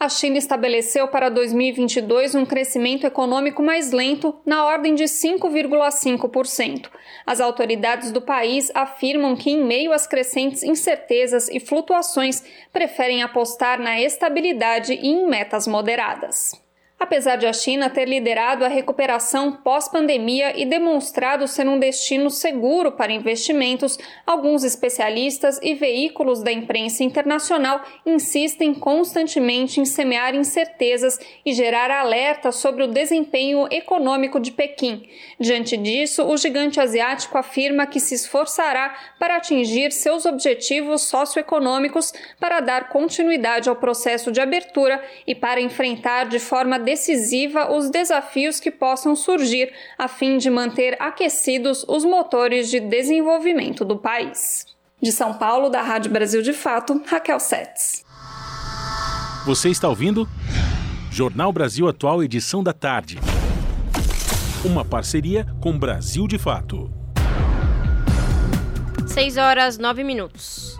A China estabeleceu para 2022 um crescimento econômico mais lento, na ordem de 5,5%. As autoridades do país afirmam que, em meio às crescentes incertezas e flutuações, preferem apostar na estabilidade e em metas moderadas. Apesar de a China ter liderado a recuperação pós-pandemia e demonstrado ser um destino seguro para investimentos, alguns especialistas e veículos da imprensa internacional insistem constantemente em semear incertezas e gerar alerta sobre o desempenho econômico de Pequim. Diante disso, o gigante asiático afirma que se esforçará para atingir seus objetivos socioeconômicos para dar continuidade ao processo de abertura e para enfrentar de forma decisiva os desafios que possam surgir a fim de manter aquecidos os motores de desenvolvimento do país. De São Paulo, da Rádio Brasil de Fato, Raquel Setz. Você está ouvindo? Jornal Brasil Atual, edição da tarde. Uma parceria com Brasil de Fato. 6 horas 9 minutos.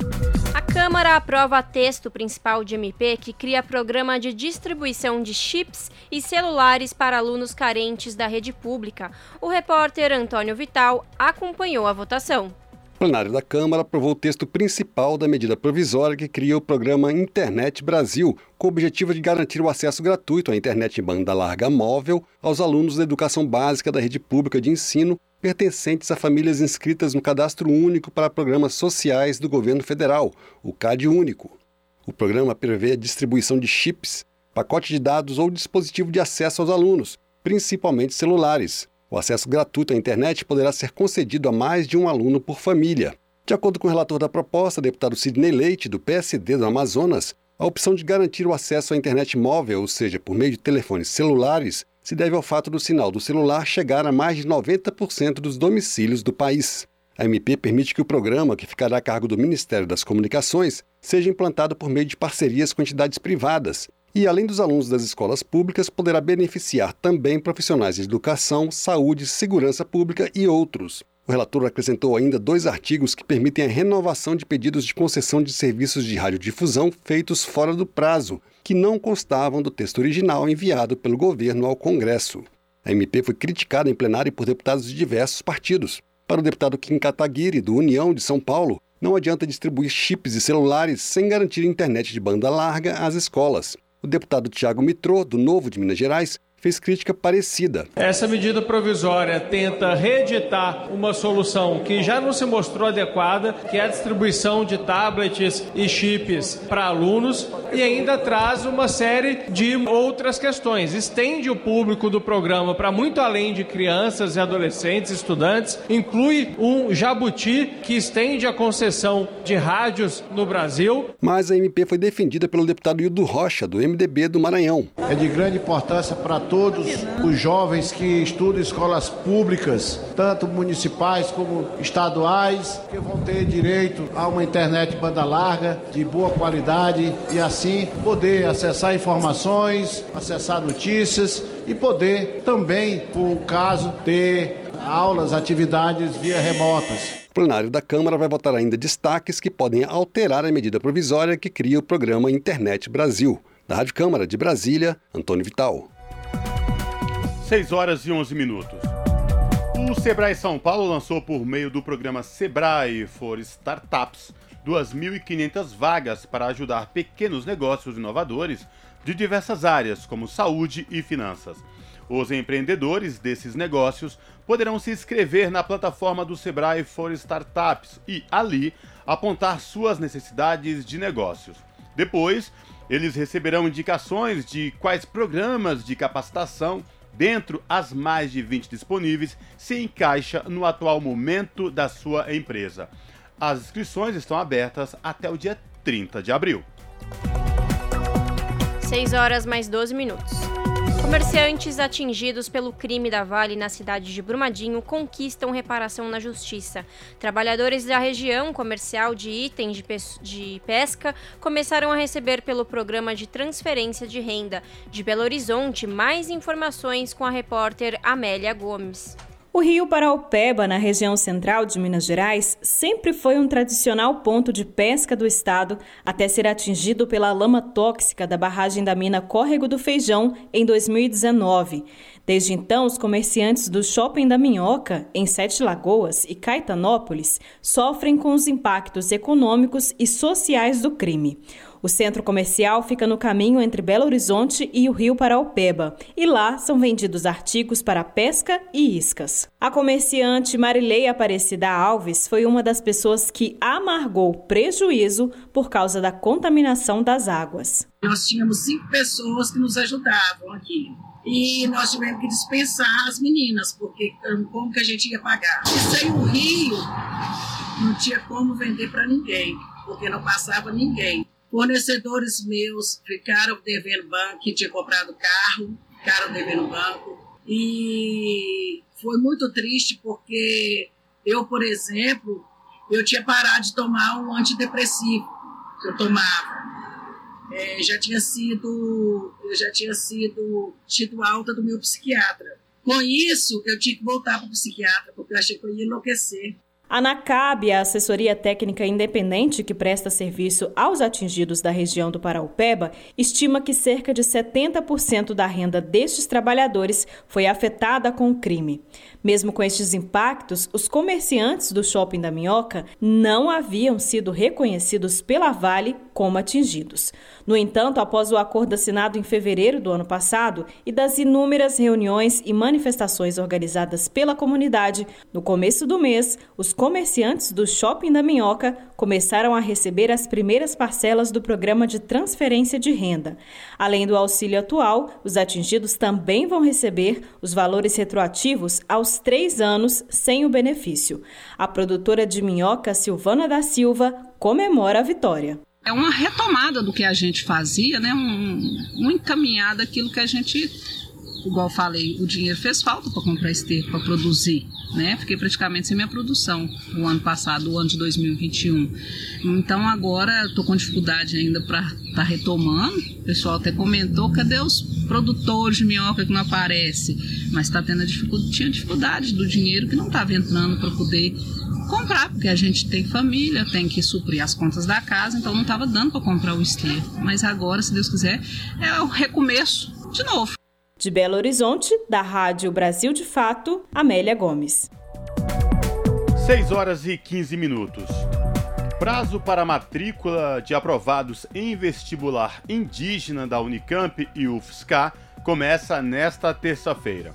A Câmara aprova texto principal de MP que cria programa de distribuição de chips e celulares para alunos carentes da rede pública. O repórter Antônio Vital acompanhou a votação. O plenário da Câmara aprovou o texto principal da medida provisória que cria o programa Internet Brasil, com o objetivo de garantir o acesso gratuito à internet em banda larga móvel aos alunos da educação básica da rede pública de ensino pertencentes a famílias inscritas no Cadastro Único para Programas Sociais do Governo Federal, o CAD Único. O programa prevê a distribuição de chips, pacote de dados ou dispositivo de acesso aos alunos, principalmente celulares. O acesso gratuito à internet poderá ser concedido a mais de um aluno por família. De acordo com o relator da proposta, deputado Sidney Leite, do PSD do Amazonas, a opção de garantir o acesso à internet móvel, ou seja, por meio de telefones celulares, se deve ao fato do sinal do celular chegar a mais de 90% dos domicílios do país. A MP permite que o programa, que ficará a cargo do Ministério das Comunicações, seja implantado por meio de parcerias com entidades privadas e, além dos alunos das escolas públicas, poderá beneficiar também profissionais de educação, saúde, segurança pública e outros. O relator acrescentou ainda dois artigos que permitem a renovação de pedidos de concessão de serviços de radiodifusão feitos fora do prazo, que não constavam do texto original enviado pelo governo ao Congresso. A MP foi criticada em plenário por deputados de diversos partidos. Para o deputado Kim Kataguiri, do União de São Paulo, não adianta distribuir chips e celulares sem garantir internet de banda larga às escolas. O deputado Tiago Mitrô, do Novo de Minas Gerais, fez crítica parecida. Essa medida provisória tenta reeditar uma solução que já não se mostrou adequada, que é a distribuição de tablets e chips para alunos, e ainda traz uma série de outras questões. Estende o público do programa para muito além de crianças e adolescentes, estudantes, inclui um jabuti que estende a concessão de rádios no Brasil. Mas a MP foi defendida pelo deputado Hildo Rocha, do MDB do Maranhão. É de grande importância para todos os jovens que estudam escolas públicas, tanto municipais como estaduais, que vão ter direito a uma internet banda larga, de boa qualidade e assim poder acessar informações, acessar notícias e poder também, por caso, ter aulas, atividades via remotas. O plenário da Câmara vai votar ainda destaques que podem alterar a medida provisória que cria o programa Internet Brasil. Da Rádio Câmara de Brasília, Antônio Vital. 6 horas e 11 minutos. O Sebrae São Paulo lançou por meio do programa Sebrae for Startups 2.500 vagas para ajudar pequenos negócios inovadores de diversas áreas, como saúde e finanças. Os empreendedores desses negócios poderão se inscrever na plataforma do Sebrae for Startups e, ali, apontar suas necessidades de negócios. Depois, eles receberão indicações de quais programas de capacitação dentro as mais de 20 disponíveis, se encaixa no atual momento da sua empresa. As inscrições estão abertas até o dia 30 de abril. 6 horas mais 12 minutos. Comerciantes atingidos pelo crime da Vale na cidade de Brumadinho conquistam reparação na justiça. Trabalhadores da região comercial de itens de, de pesca começaram a receber pelo programa de transferência de renda de Belo Horizonte mais informações com a repórter Amélia Gomes. O rio Paraupeba, na região central de Minas Gerais, sempre foi um tradicional ponto de pesca do estado, até ser atingido pela lama tóxica da barragem da mina Córrego do Feijão em 2019. Desde então, os comerciantes do Shopping da Minhoca, em Sete Lagoas e Caetanópolis, sofrem com os impactos econômicos e sociais do crime. O centro comercial fica no caminho entre Belo Horizonte e o Rio Paraupeba, e lá são vendidos artigos para pesca e iscas. A comerciante Marilei Aparecida Alves foi uma das pessoas que amargou prejuízo por causa da contaminação das águas. Nós tínhamos cinco pessoas que nos ajudavam aqui e nós tivemos que dispensar as meninas, porque como que a gente ia pagar? E sem o rio, não tinha como vender para ninguém, porque não passava ninguém. Fornecedores meus ficaram devendo banco, que tinha comprado carro, ficaram devendo banco. E foi muito triste porque eu, por exemplo, eu tinha parado de tomar um antidepressivo que eu tomava. É, já tinha sido, eu já tinha sido tido alta do meu psiquiatra. Com isso, eu tinha que voltar para o psiquiatra, porque eu achei que eu ia enlouquecer. A ANACAB, a assessoria técnica independente que presta serviço aos atingidos da região do Paraupeba, estima que cerca de 70% da renda destes trabalhadores foi afetada com o crime. Mesmo com estes impactos, os comerciantes do shopping da Minhoca não haviam sido reconhecidos pela Vale como atingidos. No entanto, após o acordo assinado em fevereiro do ano passado e das inúmeras reuniões e manifestações organizadas pela comunidade, no começo do mês, os comerciantes do shopping da Minhoca começaram a receber as primeiras parcelas do programa de transferência de renda. Além do auxílio atual, os atingidos também vão receber os valores retroativos aos três anos sem o benefício. A produtora de minhoca, Silvana da Silva, comemora a vitória. É uma retomada do que a gente fazia, né? um, um daquilo que a gente igual falei, o dinheiro fez falta para comprar esterco, para produzir, né? Fiquei praticamente sem minha produção o ano passado, o ano de 2021. Então agora estou com dificuldade ainda para estar tá retomando. O pessoal até comentou, cadê os produtores de minhoca que não aparece? Mas está tendo dificuldade, tinha dificuldade do dinheiro que não estava entrando para poder comprar, porque a gente tem família, tem que suprir as contas da casa, então não estava dando para comprar o esterco. Mas agora, se Deus quiser, é o recomeço de novo. De Belo Horizonte, da Rádio Brasil de Fato, Amélia Gomes. 6 horas e 15 minutos. Prazo para matrícula de aprovados em vestibular indígena da Unicamp e UFSCar começa nesta terça-feira.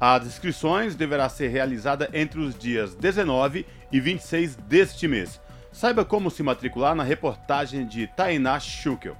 As inscrições deverá ser realizada entre os dias 19 e 26 deste mês. Saiba como se matricular na reportagem de Tainá Schukel.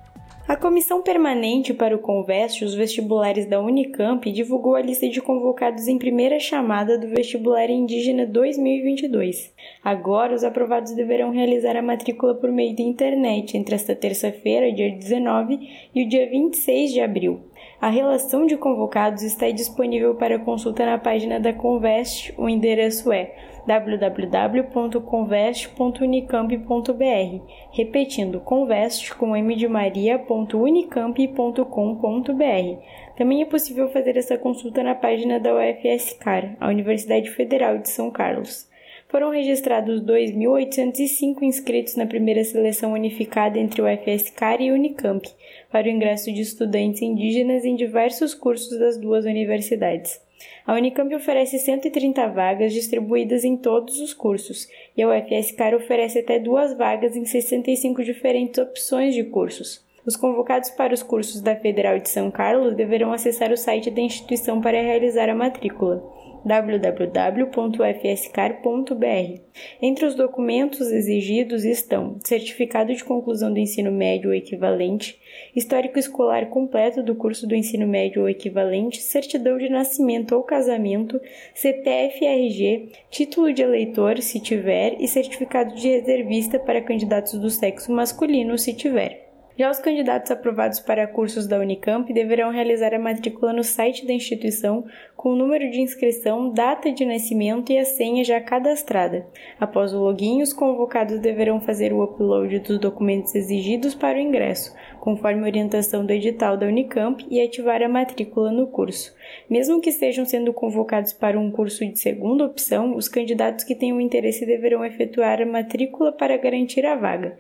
A Comissão Permanente para o Conveste os Vestibulares da Unicamp divulgou a lista de convocados em primeira chamada do Vestibular Indígena 2022. Agora, os aprovados deverão realizar a matrícula por meio da internet entre esta terça-feira, dia 19, e o dia 26 de abril. A relação de convocados está disponível para consulta na página da Conveste. O endereço é www.conveste.unicamp.br, repetindo conveste com m de maria.unicamp.com.br. Também é possível fazer essa consulta na página da UFSCar, a Universidade Federal de São Carlos. Foram registrados 2.805 inscritos na primeira seleção unificada entre o UFSCar e Unicamp para o ingresso de estudantes indígenas em diversos cursos das duas universidades. A Unicamp oferece 130 vagas distribuídas em todos os cursos, e a UFSCar oferece até duas vagas em 65 diferentes opções de cursos. Os convocados para os cursos da Federal de São Carlos deverão acessar o site da instituição para realizar a matrícula www.ufscar.br. Entre os documentos exigidos estão certificado de conclusão do ensino médio equivalente, histórico escolar completo do curso do ensino médio ou equivalente, certidão de nascimento ou casamento, CPF RG, título de eleitor, se tiver, e certificado de reservista para candidatos do sexo masculino, se tiver. Já os candidatos aprovados para cursos da Unicamp deverão realizar a matrícula no site da instituição com o número de inscrição, data de nascimento e a senha já cadastrada. Após o login, os convocados deverão fazer o upload dos documentos exigidos para o ingresso, conforme a orientação do edital da Unicamp, e ativar a matrícula no curso. Mesmo que estejam sendo convocados para um curso de segunda opção, os candidatos que tenham interesse deverão efetuar a matrícula para garantir a vaga.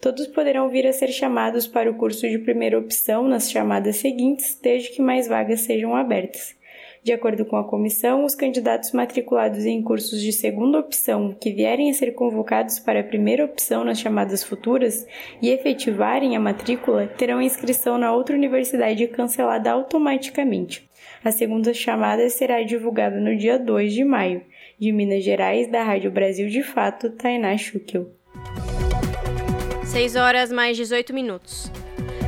Todos poderão vir a ser chamados para o curso de primeira opção nas chamadas seguintes, desde que mais vagas sejam abertas. De acordo com a comissão, os candidatos matriculados em cursos de segunda opção que vierem a ser convocados para a primeira opção nas chamadas futuras e efetivarem a matrícula terão inscrição na outra universidade cancelada automaticamente. A segunda chamada será divulgada no dia 2 de maio. De Minas Gerais, da Rádio Brasil de Fato, Tainá Schukel. 6 horas mais 18 minutos.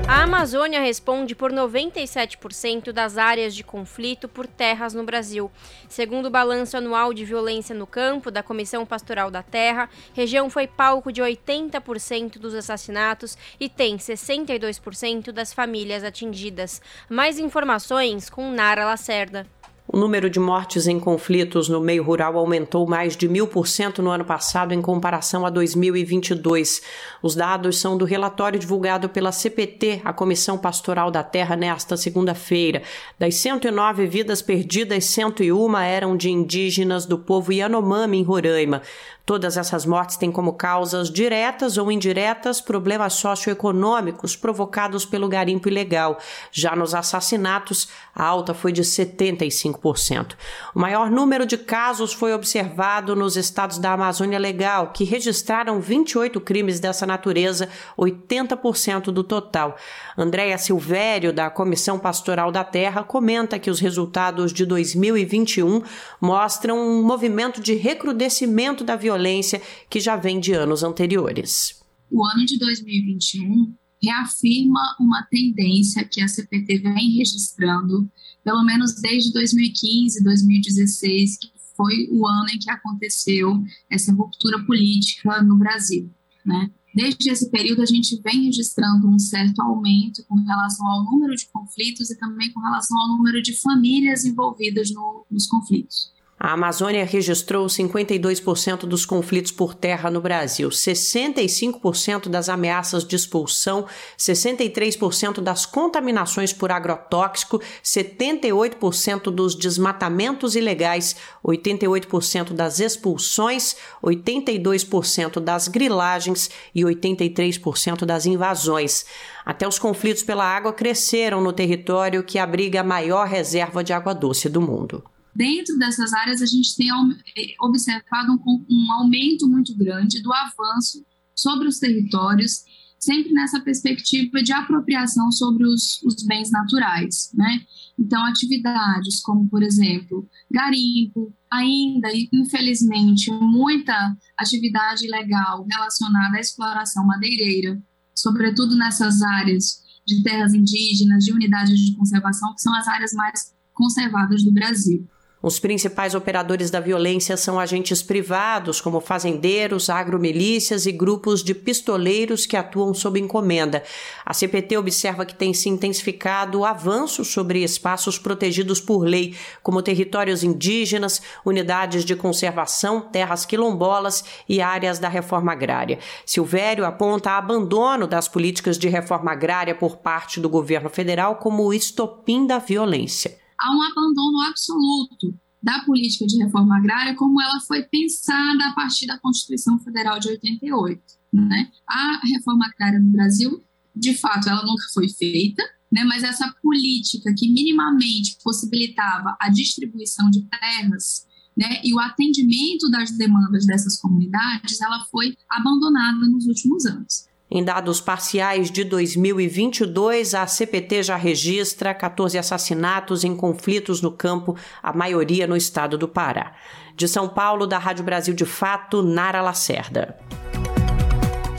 A Amazônia responde por 97% das áreas de conflito por terras no Brasil. Segundo o balanço anual de violência no campo da Comissão Pastoral da Terra, região foi palco de 80% dos assassinatos e tem 62% das famílias atingidas. Mais informações com Nara Lacerda. O número de mortes em conflitos no meio rural aumentou mais de mil por cento no ano passado em comparação a 2022. Os dados são do relatório divulgado pela CPT, a Comissão Pastoral da Terra, nesta segunda-feira. Das 109 vidas perdidas, 101 eram de indígenas do povo Yanomami, em Roraima. Todas essas mortes têm como causas diretas ou indiretas problemas socioeconômicos provocados pelo garimpo ilegal. Já nos assassinatos, a alta foi de 75%. O maior número de casos foi observado nos estados da Amazônia Legal, que registraram 28 crimes dessa natureza, 80% do total. Andréa Silvério, da Comissão Pastoral da Terra, comenta que os resultados de 2021 mostram um movimento de recrudescimento da violência violência que já vem de anos anteriores. O ano de 2021 reafirma uma tendência que a CPT vem registrando, pelo menos desde 2015, 2016, que foi o ano em que aconteceu essa ruptura política no Brasil. Né? Desde esse período, a gente vem registrando um certo aumento com relação ao número de conflitos e também com relação ao número de famílias envolvidas no, nos conflitos. A Amazônia registrou 52% dos conflitos por terra no Brasil, 65% das ameaças de expulsão, 63% das contaminações por agrotóxico, 78% dos desmatamentos ilegais, 88% das expulsões, 82% das grilagens e 83% das invasões. Até os conflitos pela água cresceram no território que abriga a maior reserva de água doce do mundo. Dentro dessas áreas, a gente tem eh, observado um, um aumento muito grande do avanço sobre os territórios, sempre nessa perspectiva de apropriação sobre os, os bens naturais, né? Então, atividades como, por exemplo, garimpo, ainda, infelizmente, muita atividade ilegal relacionada à exploração madeireira, sobretudo nessas áreas de terras indígenas, de unidades de conservação, que são as áreas mais conservadas do Brasil. Os principais operadores da violência são agentes privados, como fazendeiros, agromilícias e grupos de pistoleiros que atuam sob encomenda. A CPT observa que tem se intensificado o avanço sobre espaços protegidos por lei, como territórios indígenas, unidades de conservação, terras quilombolas e áreas da reforma agrária. Silvério aponta abandono das políticas de reforma agrária por parte do governo federal como o estopim da violência há um abandono absoluto da política de reforma agrária como ela foi pensada a partir da Constituição Federal de 88. Né? A reforma agrária no Brasil, de fato, ela nunca foi feita, né? mas essa política que minimamente possibilitava a distribuição de terras né, e o atendimento das demandas dessas comunidades, ela foi abandonada nos últimos anos. Em dados parciais de 2022, a CPT já registra 14 assassinatos em conflitos no campo, a maioria no estado do Pará. De São Paulo, da Rádio Brasil de Fato, Nara Lacerda.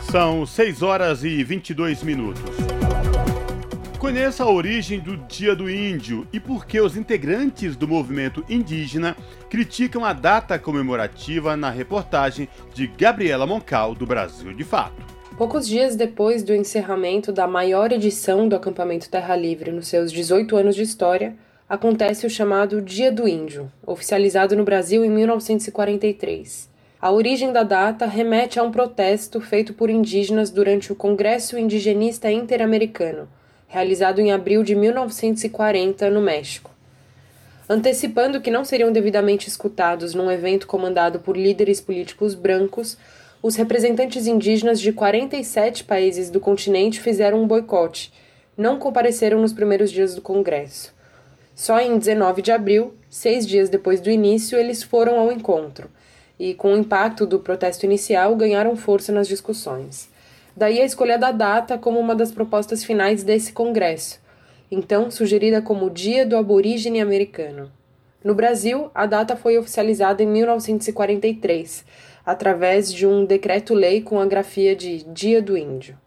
São 6 horas e 22 minutos. Conheça a origem do Dia do Índio e por que os integrantes do movimento indígena criticam a data comemorativa na reportagem de Gabriela Moncal, do Brasil de Fato. Poucos dias depois do encerramento da maior edição do acampamento Terra Livre nos seus 18 anos de história, acontece o chamado Dia do Índio, oficializado no Brasil em 1943. A origem da data remete a um protesto feito por indígenas durante o Congresso Indigenista Interamericano, realizado em abril de 1940 no México. Antecipando que não seriam devidamente escutados num evento comandado por líderes políticos brancos, os representantes indígenas de 47 países do continente fizeram um boicote, não compareceram nos primeiros dias do Congresso. Só em 19 de abril, seis dias depois do início, eles foram ao encontro e, com o impacto do protesto inicial, ganharam força nas discussões. Daí a escolha da data como uma das propostas finais desse Congresso, então sugerida como Dia do Aborígene Americano. No Brasil, a data foi oficializada em 1943, através de um decreto-lei com a grafia de Dia do Índio.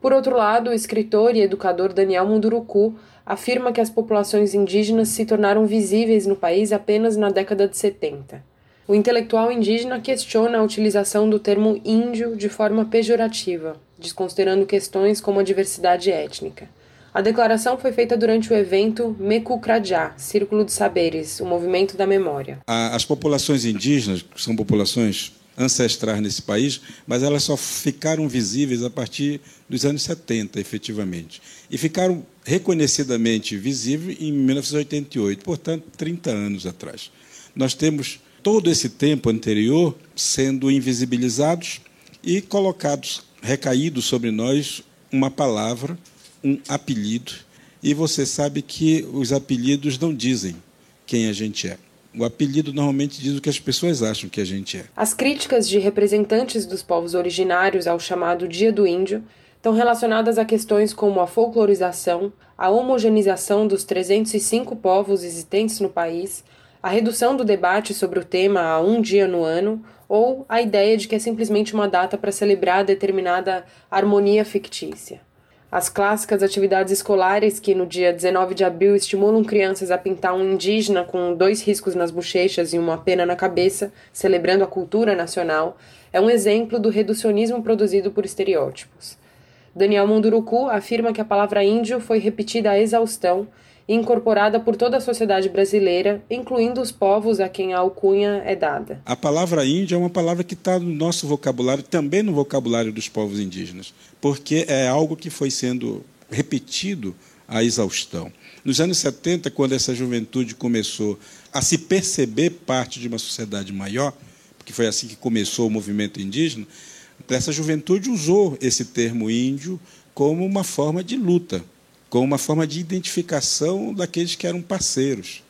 Por outro lado, o escritor e educador Daniel Munduruku afirma que as populações indígenas se tornaram visíveis no país apenas na década de 70. O intelectual indígena questiona a utilização do termo índio de forma pejorativa, desconsiderando questões como a diversidade étnica. A declaração foi feita durante o evento Mekukrajá, Círculo de Saberes, o movimento da memória. As populações indígenas, que são populações ancestrais nesse país, mas elas só ficaram visíveis a partir dos anos 70, efetivamente. E ficaram reconhecidamente visíveis em 1988, portanto, 30 anos atrás. Nós temos todo esse tempo anterior sendo invisibilizados e colocados, recaídos sobre nós, uma palavra, um apelido, e você sabe que os apelidos não dizem quem a gente é. O apelido normalmente diz o que as pessoas acham que a gente é. As críticas de representantes dos povos originários ao chamado Dia do Índio estão relacionadas a questões como a folclorização, a homogeneização dos 305 povos existentes no país, a redução do debate sobre o tema a um dia no ano ou a ideia de que é simplesmente uma data para celebrar determinada harmonia fictícia. As clássicas atividades escolares que no dia 19 de abril estimulam crianças a pintar um indígena com dois riscos nas bochechas e uma pena na cabeça, celebrando a cultura nacional, é um exemplo do reducionismo produzido por estereótipos. Daniel Munduruku afirma que a palavra índio foi repetida à exaustão e incorporada por toda a sociedade brasileira, incluindo os povos a quem a alcunha é dada. A palavra índio é uma palavra que está no nosso vocabulário, também no vocabulário dos povos indígenas, porque é algo que foi sendo repetido à exaustão. Nos anos 70, quando essa juventude começou a se perceber parte de uma sociedade maior, porque foi assim que começou o movimento indígena, essa juventude usou esse termo índio como uma forma de luta como uma forma de identificação daqueles que eram parceiros.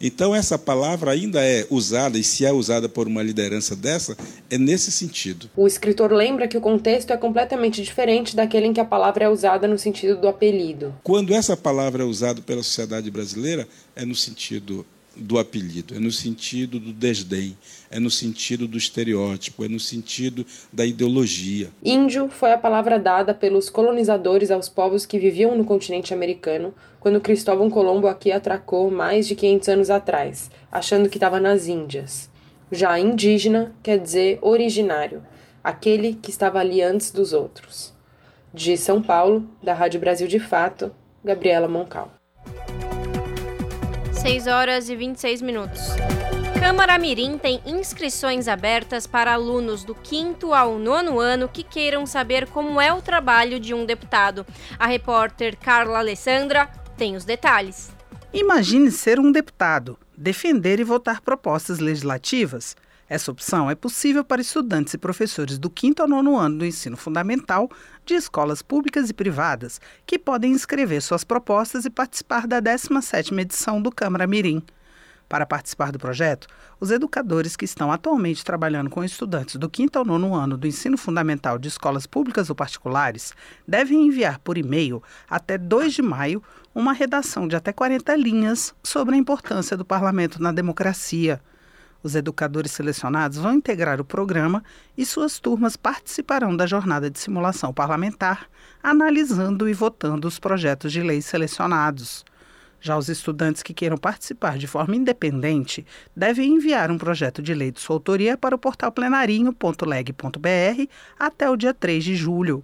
Então, essa palavra ainda é usada, e se é usada por uma liderança dessa, é nesse sentido. O escritor lembra que o contexto é completamente diferente daquele em que a palavra é usada no sentido do apelido. Quando essa palavra é usada pela sociedade brasileira, é no sentido do apelido, é no sentido do desdém, é no sentido do estereótipo, é no sentido da ideologia. Índio foi a palavra dada pelos colonizadores aos povos que viviam no continente americano quando Cristóvão Colombo aqui atracou mais de 500 anos atrás, achando que estava nas Índias. Já indígena quer dizer originário, aquele que estava ali antes dos outros. De São Paulo, da Rádio Brasil de Fato, Gabriela Moncal. 6 horas e 26 minutos. Câmara Mirim tem inscrições abertas para alunos do quinto ao nono ano que queiram saber como é o trabalho de um deputado. A repórter Carla Alessandra tem os detalhes. Imagine ser um deputado, defender e votar propostas legislativas. Essa opção é possível para estudantes e professores do quinto ao nono ano do ensino fundamental de escolas públicas e privadas, que podem inscrever suas propostas e participar da 17ª edição do Câmara Mirim. Para participar do projeto, os educadores que estão atualmente trabalhando com estudantes do quinto ao nono ano do ensino fundamental de escolas públicas ou particulares devem enviar por e-mail até 2 de maio uma redação de até 40 linhas sobre a importância do parlamento na democracia. Os educadores selecionados vão integrar o programa e suas turmas participarão da jornada de simulação parlamentar, analisando e votando os projetos de lei selecionados. Já os estudantes que queiram participar de forma independente devem enviar um projeto de lei de sua autoria para o portal plenarinho.leg.br até o dia 3 de julho.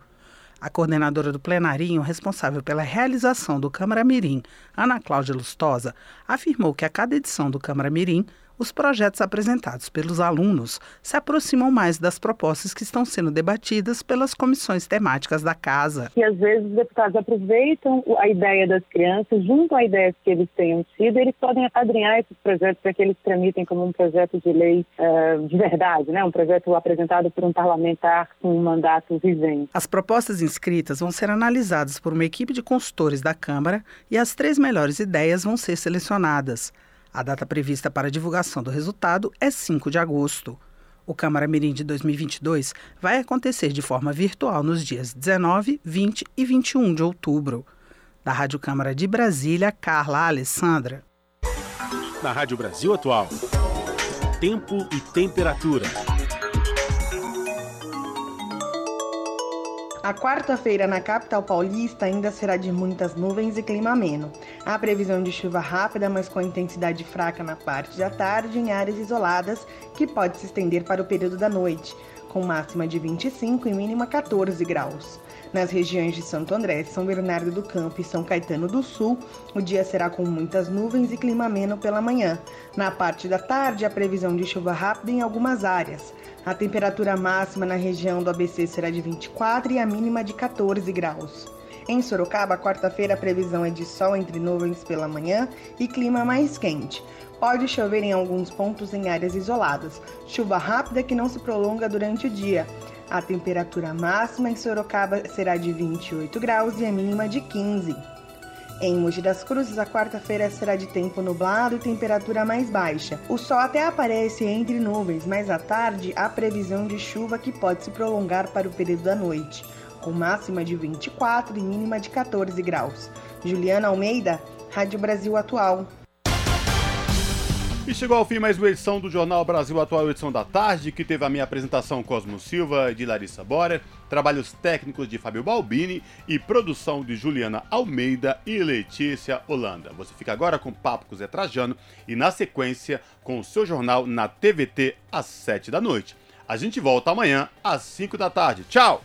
A coordenadora do plenarinho, responsável pela realização do Câmara Mirim, Ana Cláudia Lustosa, afirmou que a cada edição do Câmara Mirim os projetos apresentados pelos alunos se aproximam mais das propostas que estão sendo debatidas pelas comissões temáticas da casa. E às vezes os deputados aproveitam a ideia das crianças, junto à ideia que eles tenham tido, eles podem apadrinhar esses projetos para que eles tramitem como um projeto de lei uh, de verdade, né? um projeto apresentado por um parlamentar com um mandato vigente. As propostas inscritas vão ser analisadas por uma equipe de consultores da Câmara e as três melhores ideias vão ser selecionadas. A data prevista para divulgação do resultado é 5 de agosto. O Câmara Mirim de 2022 vai acontecer de forma virtual nos dias 19, 20 e 21 de outubro. Da Rádio Câmara de Brasília, Carla Alessandra. Na Rádio Brasil Atual, tempo e temperatura. A quarta-feira na capital paulista ainda será de muitas nuvens e clima ameno. Há previsão de chuva rápida, mas com intensidade fraca na parte da tarde em áreas isoladas, que pode se estender para o período da noite, com máxima de 25 e mínima 14 graus. Nas regiões de Santo André, São Bernardo do Campo e São Caetano do Sul, o dia será com muitas nuvens e clima ameno pela manhã. Na parte da tarde, a previsão de chuva rápida em algumas áreas. A temperatura máxima na região do ABC será de 24 e a mínima de 14 graus. Em Sorocaba, quarta-feira, a previsão é de sol entre nuvens pela manhã e clima mais quente. Pode chover em alguns pontos em áreas isoladas. Chuva rápida que não se prolonga durante o dia. A temperatura máxima em Sorocaba será de 28 graus e a mínima de 15. Em Mogi das Cruzes, a quarta-feira será de tempo nublado e temperatura mais baixa. O sol até aparece entre nuvens, mas à tarde há previsão de chuva que pode se prolongar para o período da noite, com máxima de 24 e mínima de 14 graus. Juliana Almeida, Rádio Brasil Atual. E chegou ao fim mais uma edição do Jornal Brasil Atual, edição da tarde, que teve a minha apresentação Cosmo Silva e de Larissa Borer, trabalhos técnicos de Fábio Balbini e produção de Juliana Almeida e Letícia Holanda. Você fica agora com Papo com Zé Trajano e na sequência com o seu jornal na TVT às 7 da noite. A gente volta amanhã às 5 da tarde. Tchau!